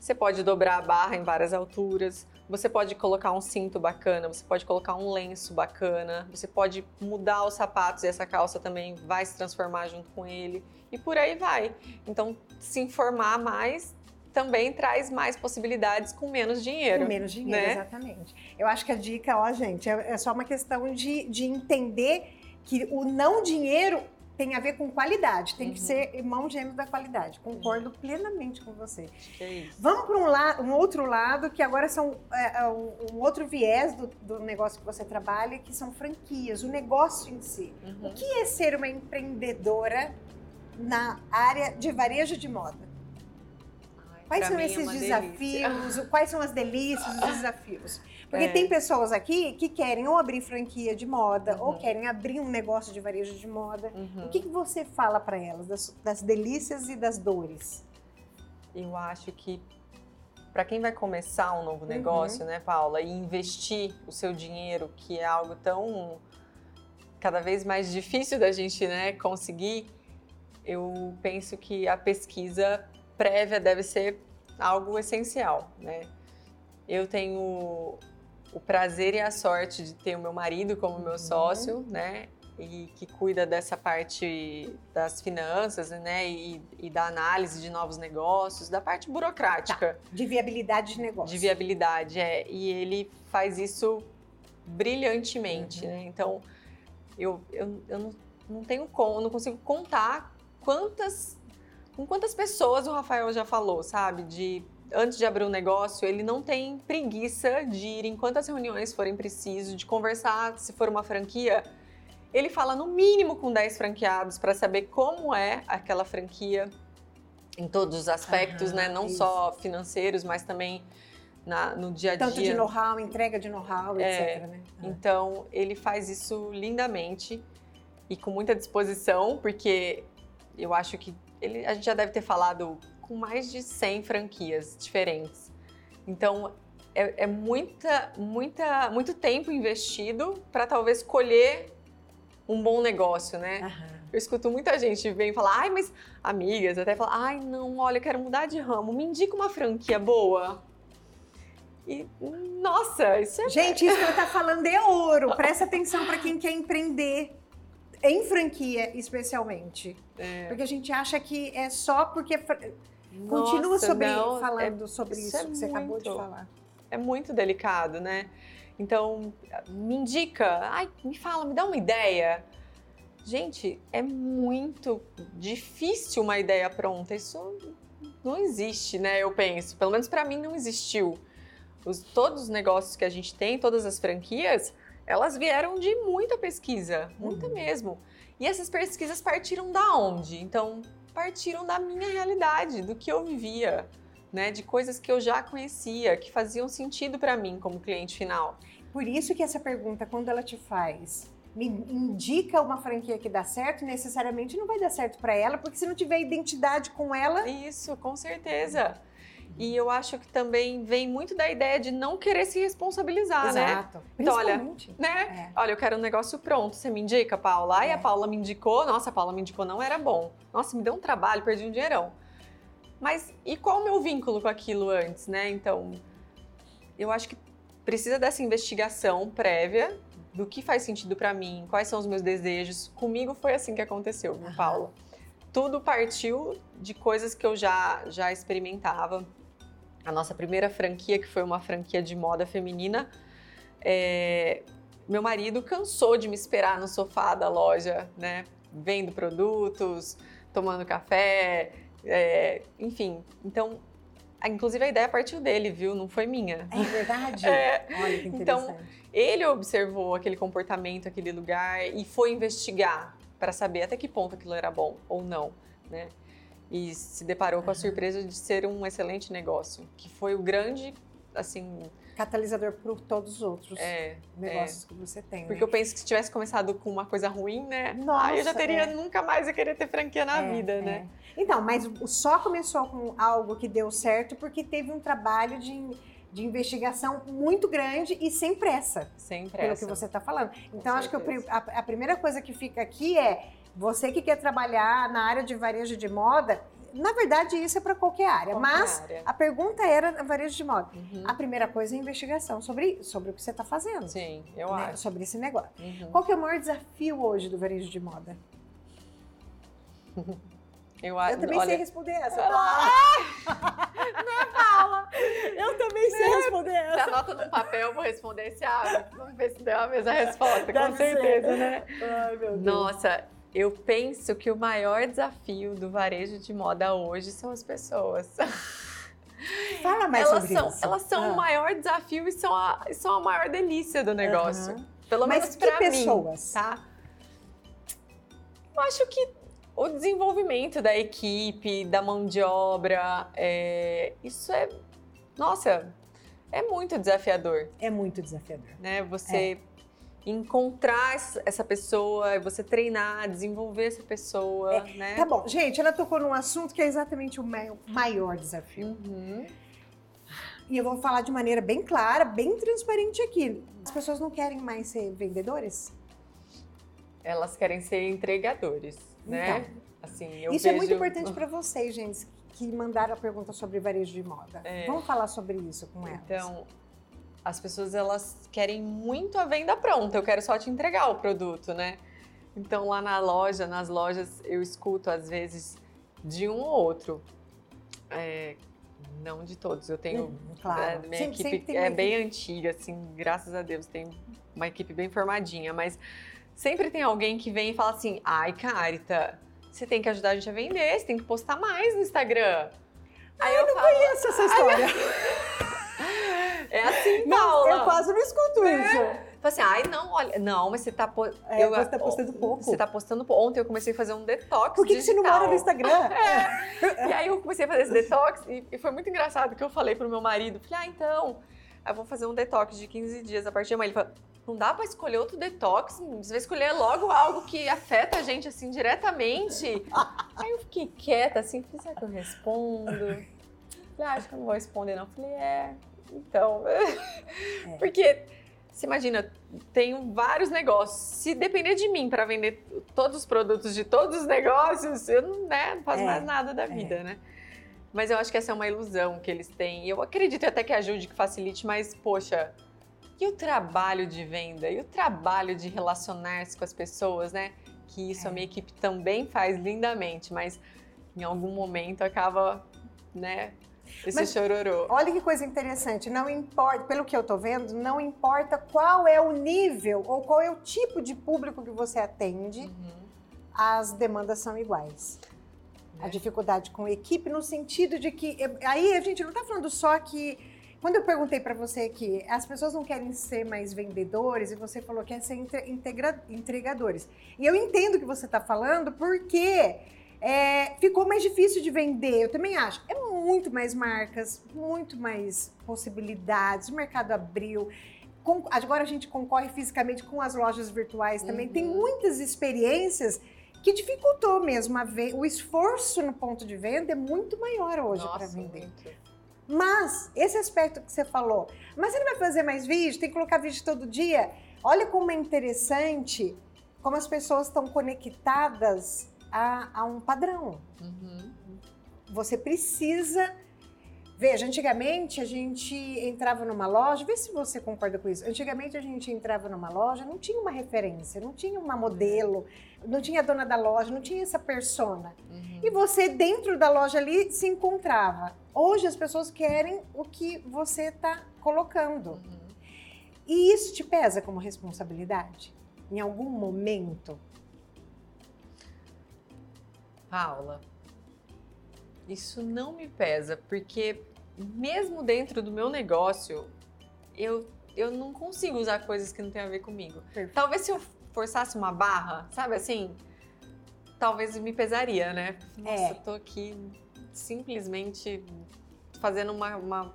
você pode dobrar a barra em várias alturas, você pode colocar um cinto bacana, você pode colocar um lenço bacana, você pode mudar os sapatos e essa calça também vai se transformar junto com ele e por aí vai. Então, se informar mais também traz mais possibilidades com menos dinheiro. Com menos dinheiro, né? exatamente. Eu acho que a dica, ó, gente, é, é só uma questão de, de entender que o não dinheiro tem a ver com qualidade, tem uhum. que ser irmão gêmeo da qualidade. Concordo uhum. plenamente com você. É Vamos para um, la um outro lado, que agora são é, é, um outro viés do, do, negócio que você trabalha, que são franquias, o negócio em si. Uhum. O que é ser uma empreendedora na área de varejo de moda? Quais são é esses é desafios? Quais são as delícias, os desafios? Porque é. tem pessoas aqui que querem ou abrir franquia de moda uhum. ou querem abrir um negócio de varejo de moda. Uhum. O que, que você fala para elas das, das delícias e das dores? Eu acho que para quem vai começar um novo Uhum. negócio, né, Paula, e investir o seu dinheiro, que é algo tão cada vez mais difícil da gente, né, conseguir, eu penso que a pesquisa prévia deve ser algo essencial, né? Eu tenho o prazer e a sorte de ter o meu marido como meu Uhum. sócio, né? E que cuida dessa parte das finanças, né? E, e da análise de novos negócios, da parte burocrática De viabilidade de negócio. de viabilidade, é. E ele faz isso brilhantemente, Uhum. né? Então, eu, eu, eu não, não tenho como, não consigo contar quantas, com quantas pessoas o Rafael já falou, sabe? De antes de abrir um negócio, ele não tem preguiça de ir em quantas reuniões forem preciso, de conversar se for uma franquia. Ele fala no mínimo com 10 franqueados para saber como é aquela franquia em todos os aspectos, Aham, né? Não isso. só financeiros, mas também na- no dia a dia. Tanto de know-how, entrega de know-how, É, etc. Né? Então, ele faz isso lindamente e com muita disposição, porque eu acho que ele, a gente já deve ter falado com mais de 100 franquias diferentes. Então, é, é muita, muita, muito tempo investido para talvez colher um bom negócio, né? Aham. Eu escuto muita gente vem falar, ai, mas amigas até falar, ai, não, olha, eu quero mudar de ramo, me indica uma franquia boa. E, nossa, isso é Gente, isso que ela tá falando é ouro. Presta atenção para quem quer empreender em franquia, especialmente. É. Porque a gente acha que é só porque. Fra- Continua Nossa, sobre, não, falando sobre isso isso, é que você acabou de muito. falar. é muito delicado, né? Então, me indica, ai, me fala, me dá uma ideia. Gente, é muito difícil uma ideia pronta. Isso não existe, né? Eu penso. Pelo menos para mim não existiu. Os, todos os negócios que a gente tem, todas as franquias, elas vieram de muita pesquisa, muita Uhum. mesmo. E essas pesquisas partiram da onde? Então, partiram da minha realidade, do que eu vivia, né? De coisas que eu já conhecia, que faziam sentido para mim como cliente final. Por isso que essa pergunta, quando ela te faz, me indica uma franquia que dá certo, necessariamente não vai dar certo para ela, porque se não tiver identidade com ela, Isso, com certeza. E eu acho que também vem muito da ideia de não querer se responsabilizar, né? Exato. Então, olha, né? É. Olha, eu quero um negócio pronto. Você me indica, Paula? Aí É. a Paula me indicou. Nossa, a Paula me indicou, não era bom. Nossa, me deu um trabalho, perdi um dinheirão. Mas e qual o meu vínculo com aquilo antes, né? Então, eu acho que precisa dessa investigação prévia do que faz sentido pra mim, quais são os meus desejos. Comigo foi assim que aconteceu, viu. Paula? Tudo partiu de coisas que eu já, já experimentava. A nossa primeira franquia, que foi uma franquia de moda feminina, é, meu marido cansou de me esperar no sofá da loja, né? Vendo produtos, tomando café, é, enfim. Então, a- inclusive a ideia partiu dele, viu? Não foi minha. É verdade? É, Olha que Então, interessante. ele observou aquele comportamento, aquele lugar e foi investigar para saber até que ponto aquilo era bom ou não, né? E se deparou com a Aham. surpresa de ser um excelente negócio, que foi o grande, assim, Catalisador para todos os outros é, negócios que você tem. Porque né? eu penso que se tivesse começado com uma coisa ruim, né? Nossa, aí eu já teria é. nunca mais ia querer ter franquia na É, vida, é. né? Então, mas só começou com algo que deu certo porque teve um trabalho de, de investigação muito grande e sem pressa, Sem pelo pressa. que você está falando. Então, acho que certeza. a, a primeira coisa que fica aqui é você que quer trabalhar na área de varejo de moda. Na verdade, isso é para qualquer área, Qualquer mas área. a pergunta era varejo de moda. Uhum. A primeira coisa é a investigação sobre, sobre o que você está fazendo, Sim, eu né? acho. sobre esse negócio. Uhum. Qual que é o maior desafio hoje do varejo de moda? Eu, Eu também olha, sei responder essa. Ah! Paula. Eu também sei responder Você essa. anota num papel, eu vou responder esse ah, Vamos ver se deu a mesma resposta, Deve com ser. certeza, né? Ai, meu Deus. Nossa, eu penso que o maior desafio do varejo de moda hoje são as pessoas. Fala mais elas sobre são, isso. elas são Ah. o maior desafio e são a, são a maior delícia do negócio. Aham. Pelo Mas menos que pra pessoas? mim, tá? Eu acho que o desenvolvimento da equipe, da mão de obra, é, isso é, nossa, é muito desafiador, É muito desafiador. né? Você encontrar essa- pessoa, você treinar, desenvolver essa pessoa, né? Tá bom, gente, ela tocou num assunto que é exatamente o mai- maior desafio. Uhum. E eu vou falar de maneira bem clara, bem transparente aqui. As pessoas não querem mais ser vendedores? Elas querem ser entregadores, né? Então, assim, eu Isso vejo... é muito importante para vocês, gente, que mandaram a pergunta sobre varejo de moda. É. Vamos falar sobre isso com elas. Então, as pessoas elas querem muito a venda pronta. Eu quero só te entregar o produto, né? Então lá na loja, nas lojas, eu escuto às vezes de um ou outro. É, não de todos. Eu tenho Uhum, claro. é, minha Sempre- sempre equipe tem é bem antiga, assim, graças a Deus tem uma equipe bem formadinha, mas sempre tem alguém que vem e fala assim: "Ai, Carita, você tem que ajudar a gente a vender, você tem que postar mais no Instagram". Aí eu, falo, Conheço essa história. é assim, Não, Paula. eu quase não escuto isso. Fala assim, ai, não, olha, não, mas você tá, po... É, você tá postando pouco. Você tá postando pouco. Ontem eu comecei a fazer um detox Por que, que você não mora no Instagram? E aí eu comecei a fazer esse detox e, e foi muito engraçado que eu falei pro meu marido, falei, ah, então, eu vou fazer um detox de 15 dias a partir de amanhã. Ele falou, não dá pra escolher outro detox, você vai escolher logo algo que afeta a gente, assim, diretamente. aí eu fiquei quieta, assim, falei, será que eu respondo? Falei, ah, acho que eu não vou responder, não. Falei, é, então... Porque... Você imagina, tenho vários negócios. Se depender de mim para vender todos os produtos de todos os negócios, eu não, né, não faço É, mais nada da vida, né? Mas eu acho que essa é uma ilusão que eles têm. E eu acredito até que ajude, que facilite, mas, poxa, e o trabalho de venda? E o trabalho de relacionar-se com as pessoas, né? Que isso a minha equipe também faz lindamente, mas em algum momento acaba, né? Esse Mas- chororô. Olha que coisa interessante. Não importa, pelo que eu tô vendo, não importa qual é o nível ou qual é o tipo de público que você atende, Uhum. as demandas são iguais. A É. dificuldade com equipe no sentido de que aí a gente não tá falando só que quando eu perguntei para você que as pessoas não querem ser mais vendedores e você falou que quer ser integra- entregadores. E eu entendo o que você está falando porque é, ficou mais difícil de vender. Eu também acho. É muito mais marcas, muito mais possibilidades. O mercado abriu. Com- agora a gente concorre fisicamente com as lojas virtuais também. Tem Uhum. muitas experiências que dificultou mesmo o esforço no ponto de venda é muito maior hoje para vender. muito. Mas esse aspecto que você falou, mas você não vai fazer mais vídeo, tem que colocar vídeo todo dia. Olha como é interessante como as pessoas estão conectadas a, a um padrão. Uhum. Você precisa. Veja, antigamente a gente entrava numa loja, vê se você concorda com isso. Antigamente a gente entrava numa loja, não tinha uma referência, não tinha uma modelo, não tinha a dona da loja, não tinha essa persona. Uhum. E você, dentro da loja ali, se encontrava. Hoje as pessoas querem o que você está colocando. Uhum. E isso te pesa como responsabilidade? Em algum momento? Paula, isso não me pesa, porque mesmo dentro do meu negócio, eu, eu não consigo usar coisas que não têm a ver comigo. Perfeito. Talvez se eu forçasse uma barra, sabe assim? Talvez me pesaria, né? Nossa, É. eu tô aqui simplesmente fazendo uma, uma,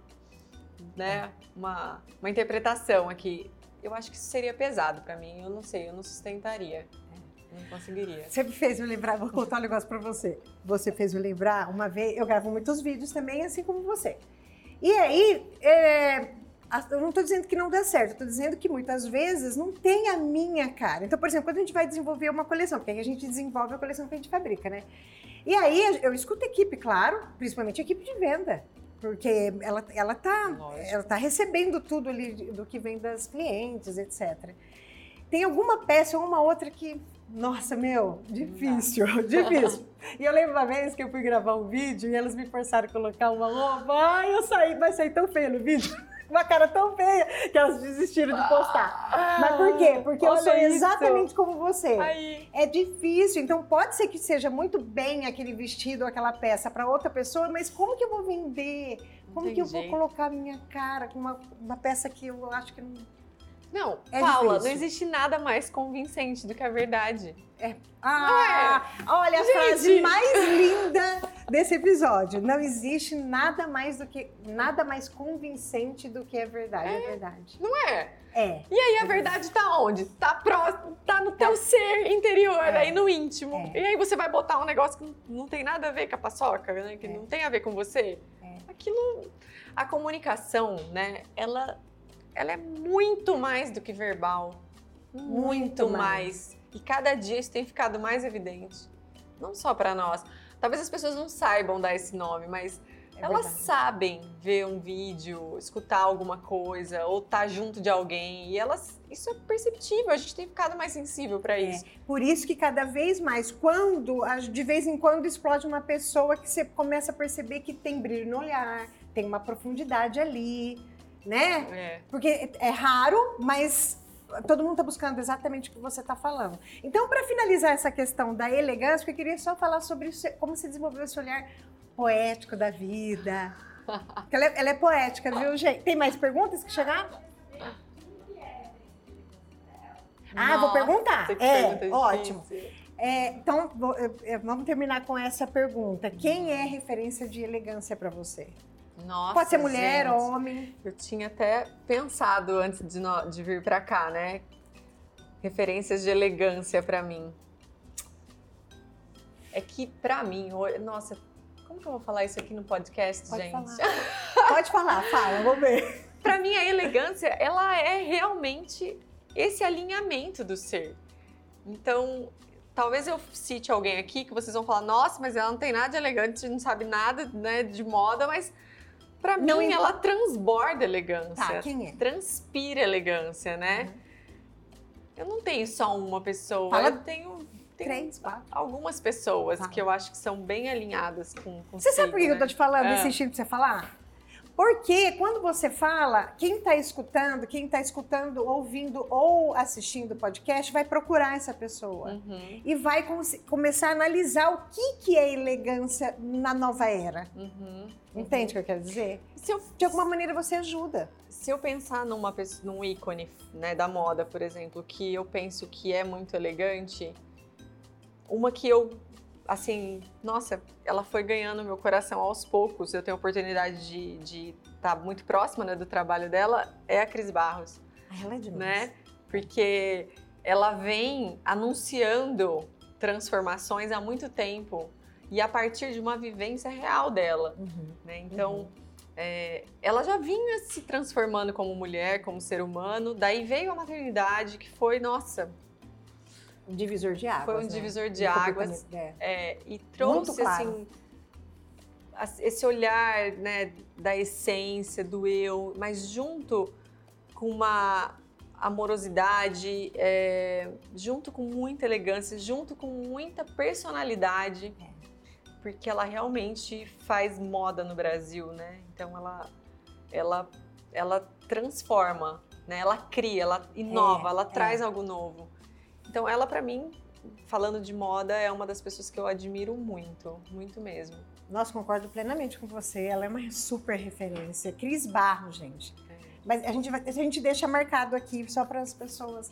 né, uma, uma interpretação aqui. Eu acho que isso seria pesado pra mim. Eu não sei, eu não sustentaria. Não conseguiria. Você me fez me lembrar, vou contar um negócio pra você. Você fez me lembrar, uma vez, eu gravo muitos vídeos também, assim como você. E aí, é, eu não estou dizendo que não dá certo, eu tô dizendo que muitas vezes não tem a minha cara. Então, por exemplo, quando a gente vai desenvolver uma coleção, porque aí a gente desenvolve a coleção que a gente fabrica, né? E aí, eu escuto a equipe, claro, principalmente a equipe de venda. Porque ela, ela, tá, Lógico. ela tá recebendo tudo ali do que vem das clientes, etc. Tem alguma peça ou uma outra que, nossa, meu, difícil, difícil. E eu lembro uma vez que eu fui gravar um vídeo e elas me forçaram a colocar uma roupa. Ai, eu saí, vai sair tão feio no vídeo. Uma cara tão feia que elas desistiram de postar. Mas por quê? Porque eu sou isso. exatamente como você. Aí, É difícil, então pode ser que seja muito bem aquele vestido, aquela peça para outra pessoa, mas como que eu vou vender? Como tem que eu vou colocar a minha cara com uma, uma peça que eu acho que não. Não, É Paula, difícil. não existe nada mais convincente do que a verdade. Ah, olha a Gente! frase mais linda desse episódio. Não existe nada mais do que nada mais convincente do que a verdade. É, verdade. Não é? É. E aí a verdade tá onde? Tá próximo, tá no teu ser interior, É. aí no íntimo. É. E aí você vai botar um negócio que não tem nada a ver com a paçoca, né? Que É. não tem a ver com você. É. Aquilo. a comunicação, né, ela, ela é muito mais do que verbal. Muito, muito mais. mais. E cada dia isso tem ficado mais evidente. Não só para nós. Talvez as pessoas não saibam dar esse nome, mas é elas verdade. sabem ver um vídeo, escutar alguma coisa ou estar tá junto de alguém e elas isso é perceptível, a gente tem ficado mais sensível para é, isso. É, por isso que cada vez mais, quando de vez em quando explode uma pessoa que você começa a perceber que tem brilho no olhar, tem uma profundidade ali, né? É. Porque é raro, mas todo mundo está buscando exatamente o que você está falando. Então, para finalizar essa questão da elegância, eu queria só falar sobre como se desenvolveu esse olhar poético da vida. Ela é, ela é poética, viu, gente? Tem mais perguntas que chegaram? Ah, Nossa, vou perguntar. É, ótimo. É, então, vamos terminar com essa pergunta. Quem é referência de elegância para você? Nossa, Pode ser mulher, gente, homem. Eu tinha até pensado antes de, no, de vir para cá, né? Referências de elegância para mim. É que para mim, nossa, como que eu vou falar isso aqui no podcast, Pode gente? Falar. Pode falar, fala, vou ver. para mim a elegância, ela é realmente esse alinhamento do ser. Então, talvez eu cite alguém aqui que vocês vão falar, nossa, mas ela não tem nada de elegante, não sabe nada né, de moda, mas para mim, ela transborda elegância. Tá, quem é? Transpira elegância, né? Uhum. Eu não tenho só uma pessoa, Fala eu tenho, três, quatro. algumas pessoas que eu acho que são bem alinhadas com Você sabe por que né? eu tô te falando, é. insistindo pra você falar? Porque quando você fala, quem está escutando, quem está escutando, ouvindo ou assistindo o podcast, vai procurar essa pessoa. Uhum. E vai com começar a analisar o que, que é elegância na nova era. Uhum. Entende o que eu quero dizer? Eu, de alguma maneira você ajuda. Se eu pensar numa, num ícone né, da moda, por exemplo, que eu penso que é muito elegante, uma que eu assim, nossa, ela foi ganhando meu coração aos poucos. Eu tenho a oportunidade de estar tá muito próxima né, do trabalho dela, é a Cris Barros. Ela é demais. Né? Porque ela vem anunciando transformações há muito tempo e a partir de uma vivência real dela. Uhum. Né? Então, uhum. é, ela já vinha se transformando como mulher, como ser humano. Daí veio a maternidade, que foi, nossa, divisor de águas. Foi um né? divisor de águas. É. É, e trouxe claro. assim esse olhar né, da essência, do eu, mas junto com uma amorosidade, é, junto com muita elegância, junto com muita personalidade, é. porque ela realmente faz moda no Brasil, né? Então ela, ela, ela transforma, né? Ela cria, ela inova, é, ela traz é. algo novo. Então, ela, para mim, falando de moda, é uma das pessoas que eu admiro muito, muito mesmo. Nossa, concordo plenamente com você. Ela é uma super referência. Cris Barro, gente. É. Mas a gente, vai, a gente deixa marcado aqui só para as pessoas.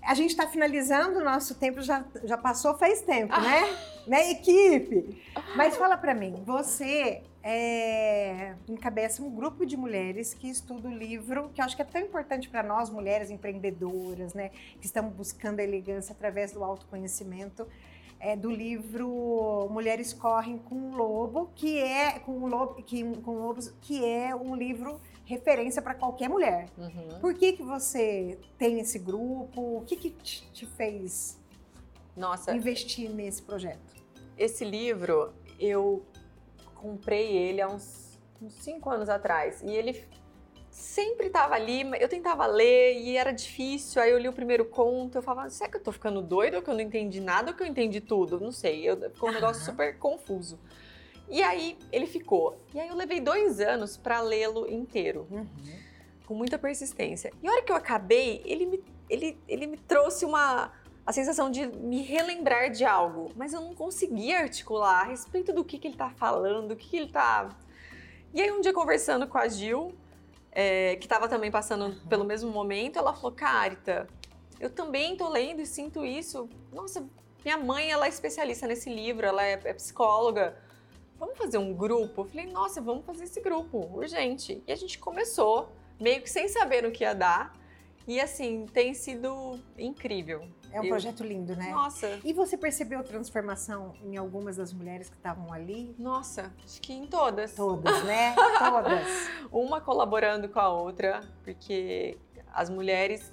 A gente está finalizando o nosso tempo, já, já passou faz tempo, né? né, equipe? Mas fala para mim, você é, encabeça um grupo de mulheres que estuda o livro, que eu acho que é tão importante para nós, mulheres empreendedoras, né, que estamos buscando a elegância através do autoconhecimento, é, do livro Mulheres Correm com o Lobo, que é com o lobo, que, com lobos, que é um livro referência para qualquer mulher. Uhum. Por que que você tem esse grupo? O que que te fez Nossa, investir nesse projeto? Esse livro eu comprei ele há uns, uns cinco anos atrás. E ele sempre estava ali, eu tentava ler e era difícil. Aí eu li o primeiro conto, eu falava, será que eu tô ficando doido ou que eu não entendi nada ou que eu entendi tudo? Não sei, eu, ficou um negócio super confuso. E aí ele ficou. E aí eu levei dois anos para lê-lo inteiro, uhum. com muita persistência. E a hora que eu acabei, ele me, ele, ele me trouxe uma a sensação de me relembrar de algo, mas eu não conseguia articular a respeito do que, que ele está falando, o que, que ele está. E aí, um dia, conversando com a Gil, é, que estava também passando uhum. pelo mesmo momento, ela falou: Carita, eu também estou lendo e sinto isso. Nossa, minha mãe ela é especialista nesse livro, ela é, é psicóloga. Vamos fazer um grupo? Eu falei: Nossa, vamos fazer esse grupo, urgente. E a gente começou, meio que sem saber o que ia dar. E assim, tem sido incrível. É um Eu- projeto lindo, né? Nossa, E você percebeu transformação em algumas das mulheres que estavam ali? nossa, acho que em todas. Todas, né? Todas. Uma colaborando com a outra, porque as mulheres,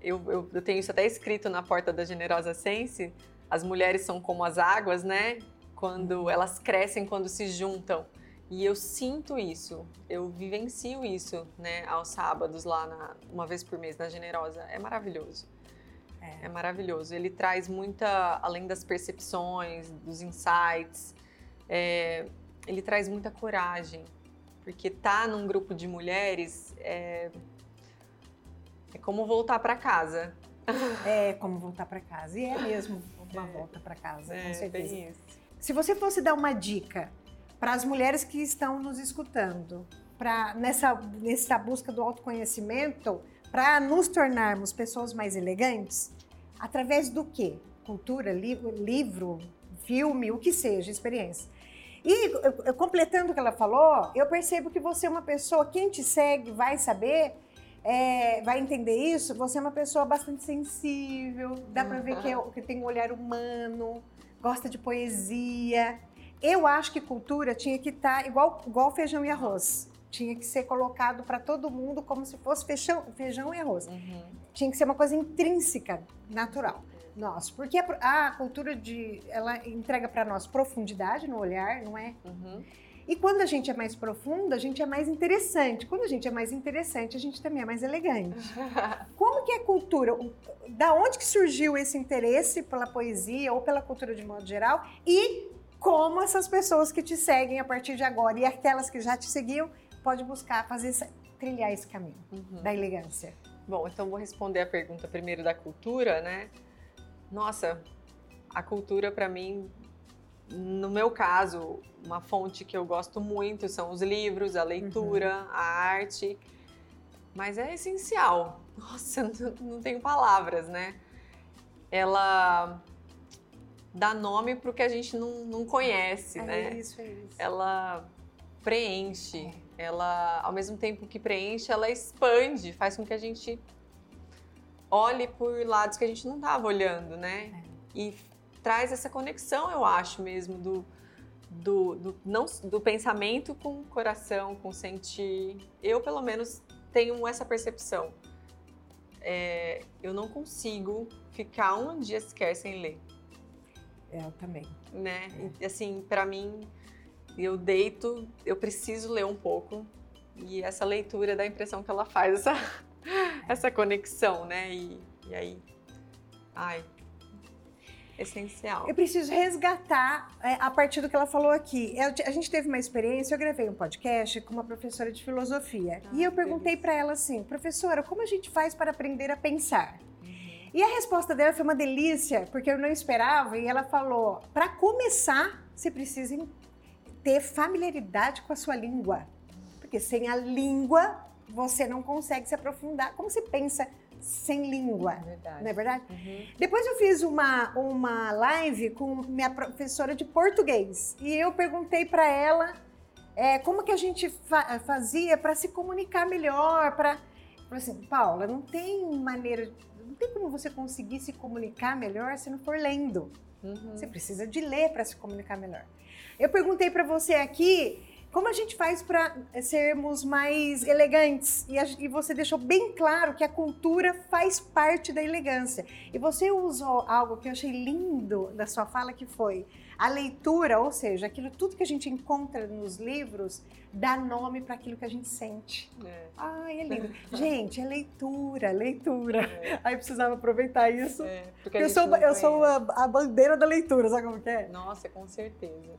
eu, eu, eu tenho isso até escrito na porta da Generosa Sense, as mulheres são como as águas, né? Quando elas crescem, quando se juntam. E eu sinto isso, eu vivencio isso, né, aos sábados lá, na- uma vez por mês na Generosa. É maravilhoso. É. É maravilhoso. Ele traz muita, além das percepções, dos insights, é, ele traz muita coragem. Porque tá num grupo de mulheres é, é como voltar para casa. É como voltar para casa. E é mesmo uma volta para casa, com certeza. bem isso. Se você fosse dar uma dica para as mulheres que estão nos escutando, para nessa, nessa busca do autoconhecimento, para nos tornarmos pessoas mais elegantes, através do quê? Cultura, li- livro, filme, o que seja, experiência. E eu- eu- completando o que ela falou, eu percebo que você é uma pessoa, quem te segue vai saber, é, vai entender isso, você é uma pessoa bastante sensível, dá para ver que, é- que tem um olhar humano, gosta de poesia. Eu acho que cultura tinha que estar igual, igual feijão e arroz. Tinha que ser colocado para todo mundo como se fosse feijão, feijão e arroz. Uhum. Tinha que ser uma coisa intrínseca, natural. Nossa, porque a, a cultura de ela entrega para nós profundidade no olhar, não é? Uhum. E quando a gente é mais profunda, a gente é mais interessante. Quando a gente é mais interessante, a gente também é mais elegante. Como que é cultura? Da onde que surgiu esse interesse pela poesia ou pela cultura de modo geral? E como essas pessoas que te seguem a partir de agora e aquelas que já te seguiam pode buscar fazer trilhar esse caminho Uhum. da elegância? Bom, então vou responder a pergunta primeiro da cultura, né? Nossa, a cultura para mim, no meu caso, uma fonte que eu gosto muito são os livros, a leitura, a arte. Mas é essencial. Nossa, não, não tenho palavras, né? Ela dá nome para o que a gente não, não conhece, é né? isso, é isso. ela preenche, ela, ao mesmo tempo que preenche, ela expande, faz com que a gente olhe por lados que a gente não estava olhando, né? E traz essa conexão, eu acho mesmo, do, do, do, não, do pensamento com o coração, com o sentir. Eu, pelo menos, tenho essa percepção. É, eu não consigo ficar um dia sequer sem ler É, eu também. né? E, assim, pra mim, eu deito, eu preciso ler um pouco. E essa leitura dá a impressão que ela faz essa, essa conexão, né? E, e aí, ai, essencial. Eu preciso resgatar é, a partir do que ela falou aqui. Eu a gente teve uma experiência, eu gravei um podcast com uma professora de filosofia. Ah, e eu perguntei para ela assim, professora, como a gente faz para aprender a pensar? Uhum. E a resposta dela foi uma delícia, porque eu não esperava. E ela falou: para começar, você precisa ter familiaridade com a sua língua. Porque sem a língua, você não consegue se aprofundar. Como você pensa sem língua? É verdade. Não é verdade? Uhum. Depois eu fiz uma, uma live com minha professora de português e eu perguntei para ela é, como que a gente fa- fazia para se comunicar melhor, para assim, Paula, não tem maneira, não tem como você conseguir se comunicar melhor se não for lendo. Uhum. Você precisa de ler para se comunicar melhor. Eu perguntei para você aqui como a gente faz para sermos mais elegantes e, a- e você deixou bem claro que a cultura faz parte da elegância. E você usou algo que eu achei lindo da sua fala que foi a leitura, ou seja, aquilo tudo que a gente encontra nos livros dá nome para aquilo que a gente sente. É, Ai, é lindo. gente, é leitura, leitura. é, Aí precisava aproveitar isso. é, porque Eu sou, eu sou a, a bandeira da leitura, sabe como que é? Nossa, com certeza.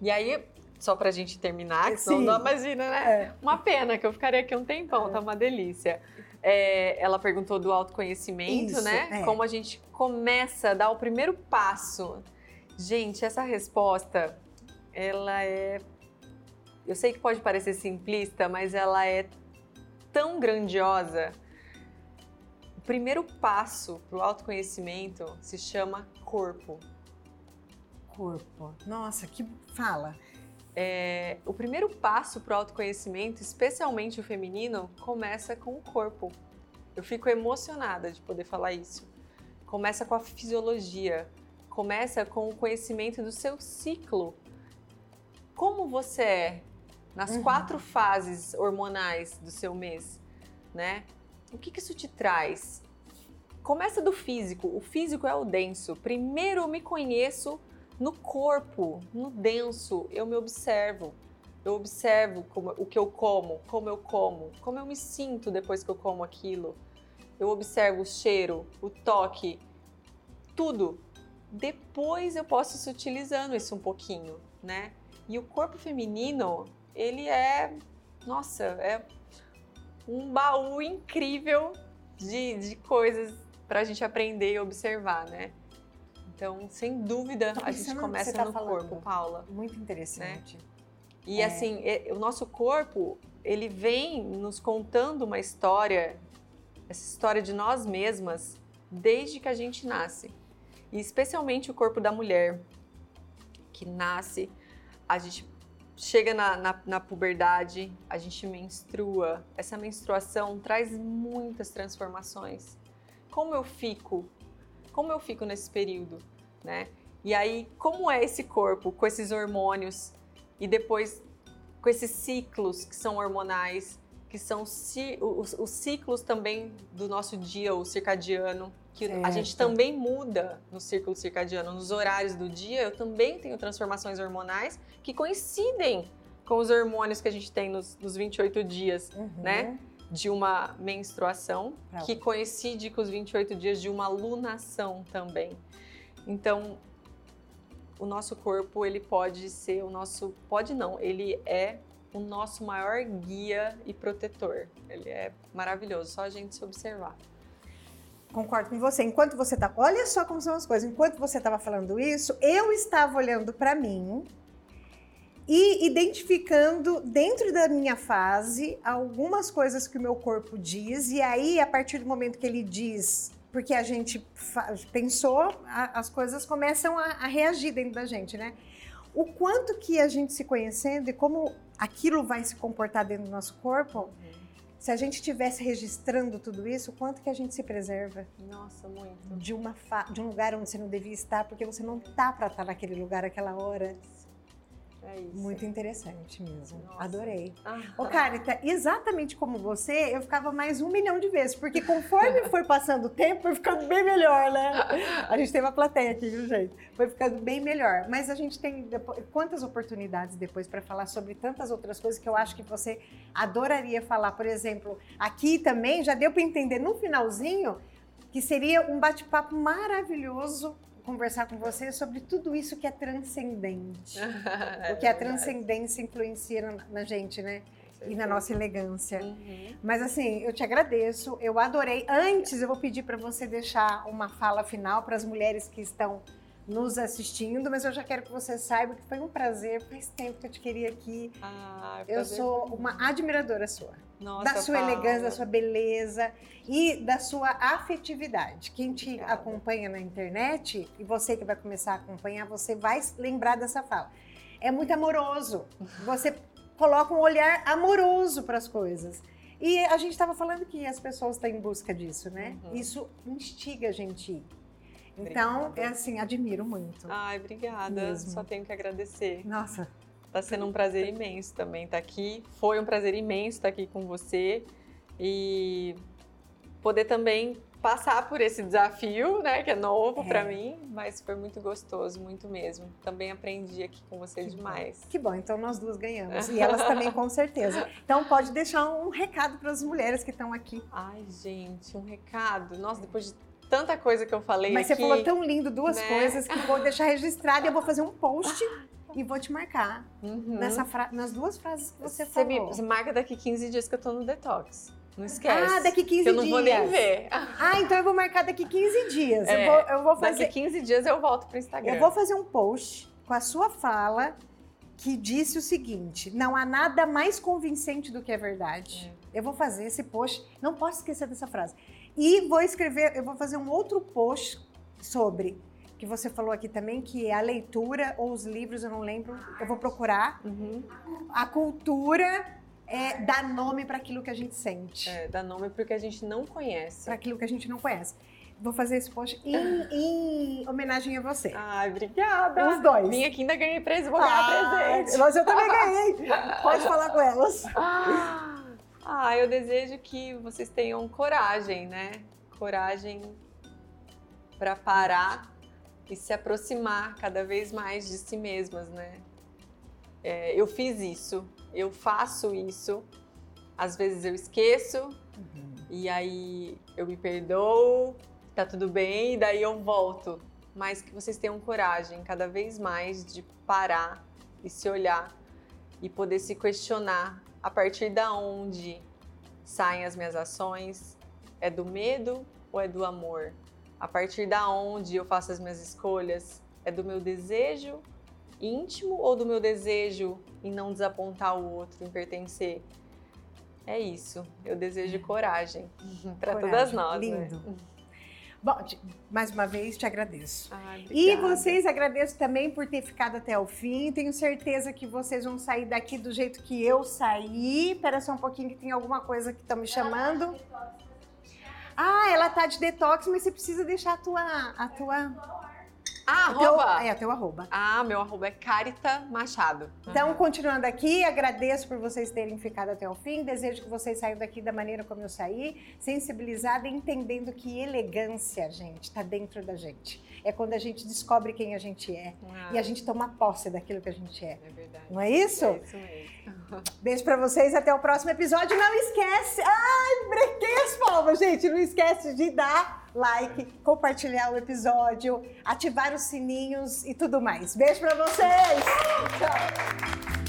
E aí, só pra gente terminar, que senão não imagina, né? É. Uma pena, que eu ficaria aqui um tempão, tá uma delícia. É, ela perguntou do autoconhecimento, Isso, né? é. Como a gente começa a dar o primeiro passo. Gente, essa resposta, ela é. Eu sei que pode parecer simplista, mas ela é tão grandiosa. O primeiro passo para o autoconhecimento se chama corpo. Corpo. Nossa, que fala. É, o primeiro passo para o autoconhecimento, especialmente o feminino, começa com o corpo. Eu fico emocionada de poder falar isso. Começa com a fisiologia, começa com o conhecimento do seu ciclo. Como você é nas uhum. quatro fases hormonais do seu mês, né? O que, que isso te traz? Começa do físico. O físico é o denso. Primeiro eu me conheço no corpo, no denso. Eu me observo. Eu observo como, o que eu como, como eu como, como eu me sinto depois que eu como aquilo. Eu observo o cheiro, o toque, tudo. Depois eu posso ir utilizando isso um pouquinho, né? E o corpo feminino, ele é, nossa, é um baú incrível de, de coisas para a gente aprender e observar, né? Então, sem dúvida, a gente começa tá no falando. corpo, Paula. Muito interessante. Né? E é. assim, o nosso corpo, ele vem nos contando uma história, essa história de nós mesmas, desde que a gente nasce. E especialmente o corpo da mulher, que nasce, a gente chega na, na, na, puberdade, a gente menstrua. Essa menstruação traz muitas transformações. Como eu fico? Como eu fico nesse período, né? E aí, como é esse corpo com esses hormônios e depois com esses ciclos que são hormonais, que são os, os ciclos também do nosso dia, o circadiano, que certo. a gente também muda no círculo circadiano, nos horários do dia, eu também tenho transformações hormonais que coincidem com os hormônios que a gente tem nos, nos 28 dias, uhum. né? De uma menstruação, que coincide com os 28 dias de uma lunação também. Então, o nosso corpo, ele pode ser o nosso. Pode não, ele é o nosso maior guia e protetor. Ele é maravilhoso, só a gente se observar. Concordo com você. Enquanto você tá, olha só como são as coisas. Enquanto você estava falando isso, eu estava olhando para mim e identificando dentro da minha fase algumas coisas que o meu corpo diz e aí a partir do momento que ele diz, porque a gente pensou, a, as coisas começam a, a reagir dentro da gente, né? O quanto que a gente se conhecendo e como aquilo vai se comportar dentro do nosso corpo. Uhum se a gente estivesse registrando tudo isso, quanto que a gente se preserva? Nossa, muito. De, uma de um lugar onde você não devia estar, porque você não tá para estar naquele lugar aquela hora. É isso. Muito interessante mesmo. Nossa. Adorei. Ah. Ô, Carita, exatamente como você, eu ficava mais um milhão de vezes, porque conforme foi passando o tempo, foi ficando bem melhor, né? A gente tem uma plateia aqui, viu, gente? Foi ficando bem melhor. Mas a gente tem quantas oportunidades depois para falar sobre tantas outras coisas que eu acho que você adoraria falar. Por exemplo, aqui também já deu para entender no finalzinho que seria um bate-papo maravilhoso conversar com você sobre tudo isso que é transcendente. é o que a transcendência influencia na, na gente, né? e na nossa elegância. Uhum. Mas assim, eu te agradeço, eu adorei. Antes, eu vou pedir para você deixar uma fala final para as mulheres que estão nos assistindo, mas eu já quero que você saiba que foi um prazer, faz tempo que eu te queria aqui. Ah, eu sou uma admiradora sua. Nossa, da sua Paula. elegância, da sua beleza e da sua afetividade. Quem te Obrigada. acompanha na internet e você que vai começar a acompanhar, você vai lembrar dessa fala. É muito amoroso. Você coloca um olhar amoroso para as coisas. E a gente estava falando que as pessoas estão em busca disso, né? Uhum. Isso instiga a gente então, obrigada. é assim, admiro muito. Ai, obrigada. Mesmo. Só tenho que agradecer. Nossa. Tá sendo um prazer imenso também estar tá aqui. Foi um prazer imenso estar aqui com você e poder também passar por esse desafio, né, que é novo é. para mim, mas foi muito gostoso, muito mesmo. Também aprendi aqui com você que demais. Bom. Que bom, então nós duas ganhamos e elas também com certeza. Então pode deixar um recado para as mulheres que estão aqui. Ai, gente, um recado. Nossa, depois de tanta coisa que eu falei Mas aqui, você falou tão lindo duas né? coisas que vou deixar registrado e eu vou fazer um post e vou te marcar uhum. nessa nas duas frases que você, você falou. Me, você marca daqui 15 dias que eu tô no detox. Não esquece. Ah, daqui 15 dias. Eu não vou nem ver. Ah, então eu vou marcar daqui 15 dias. É, eu, vou, eu vou fazer. Daqui 15 dias eu volto pro Instagram. Eu vou fazer um post com a sua fala que disse o seguinte: não há nada mais convincente do que a verdade. É. Eu vou fazer esse post, não posso esquecer dessa frase. E vou escrever, eu vou fazer um outro post sobre que você falou aqui também, que é a leitura ou os livros, eu não lembro, eu vou procurar. Uhum. A cultura é dar nome para aquilo que a gente sente. É, dar nome para o que a gente não conhece. Para aquilo que a gente não conhece. Vou fazer esse post em, em homenagem a você. Ai, obrigada. Os dois. Vim aqui ainda ganhei presente, vou ganhar Ah, presente. Mas eu também ganhei. Pode falar com elas. Ah, eu desejo que vocês tenham coragem, né? Coragem para parar e se aproximar cada vez mais de si mesmas, né? É, eu fiz isso, eu faço isso. Às vezes eu esqueço e aí eu me perdoo, tá tudo bem, e daí eu volto. Mas que vocês tenham coragem cada vez mais de parar e se olhar e poder se questionar a partir da onde saem as minhas ações, é do medo ou é do amor? A partir da onde eu faço as minhas escolhas, é do meu desejo íntimo ou do meu desejo em não desapontar o outro, em pertencer? É isso. Eu desejo coragem para todas nós. lindo. Né? Bom, mais uma vez te agradeço. Ai, E vocês agradeço também por ter ficado até o fim. Tenho certeza que vocês vão sair daqui do jeito que eu saí. Espera só um pouquinho que tem alguma coisa que estão me chamando. Ah, ela tá de detox, mas você precisa deixar a tua. A tua Ah, teu- arroba! é, o teu arroba. Ah, meu arroba é Carita Machado. Então, continuando aqui, agradeço por vocês terem ficado até o fim. Desejo que vocês saiam daqui da maneira como eu saí, sensibilizada e entendendo que elegância, gente, está dentro da gente. É quando a gente descobre quem a gente é Ah, e a gente toma posse daquilo que a gente é. É verdade. Não é isso? É isso mesmo. Beijo pra vocês, até o próximo episódio. Não esquece. Ai, brequei as palmas, gente. Não esquece de dar like, compartilhar o episódio, ativar os sininhos e tudo mais. Beijo pra vocês. Tchau.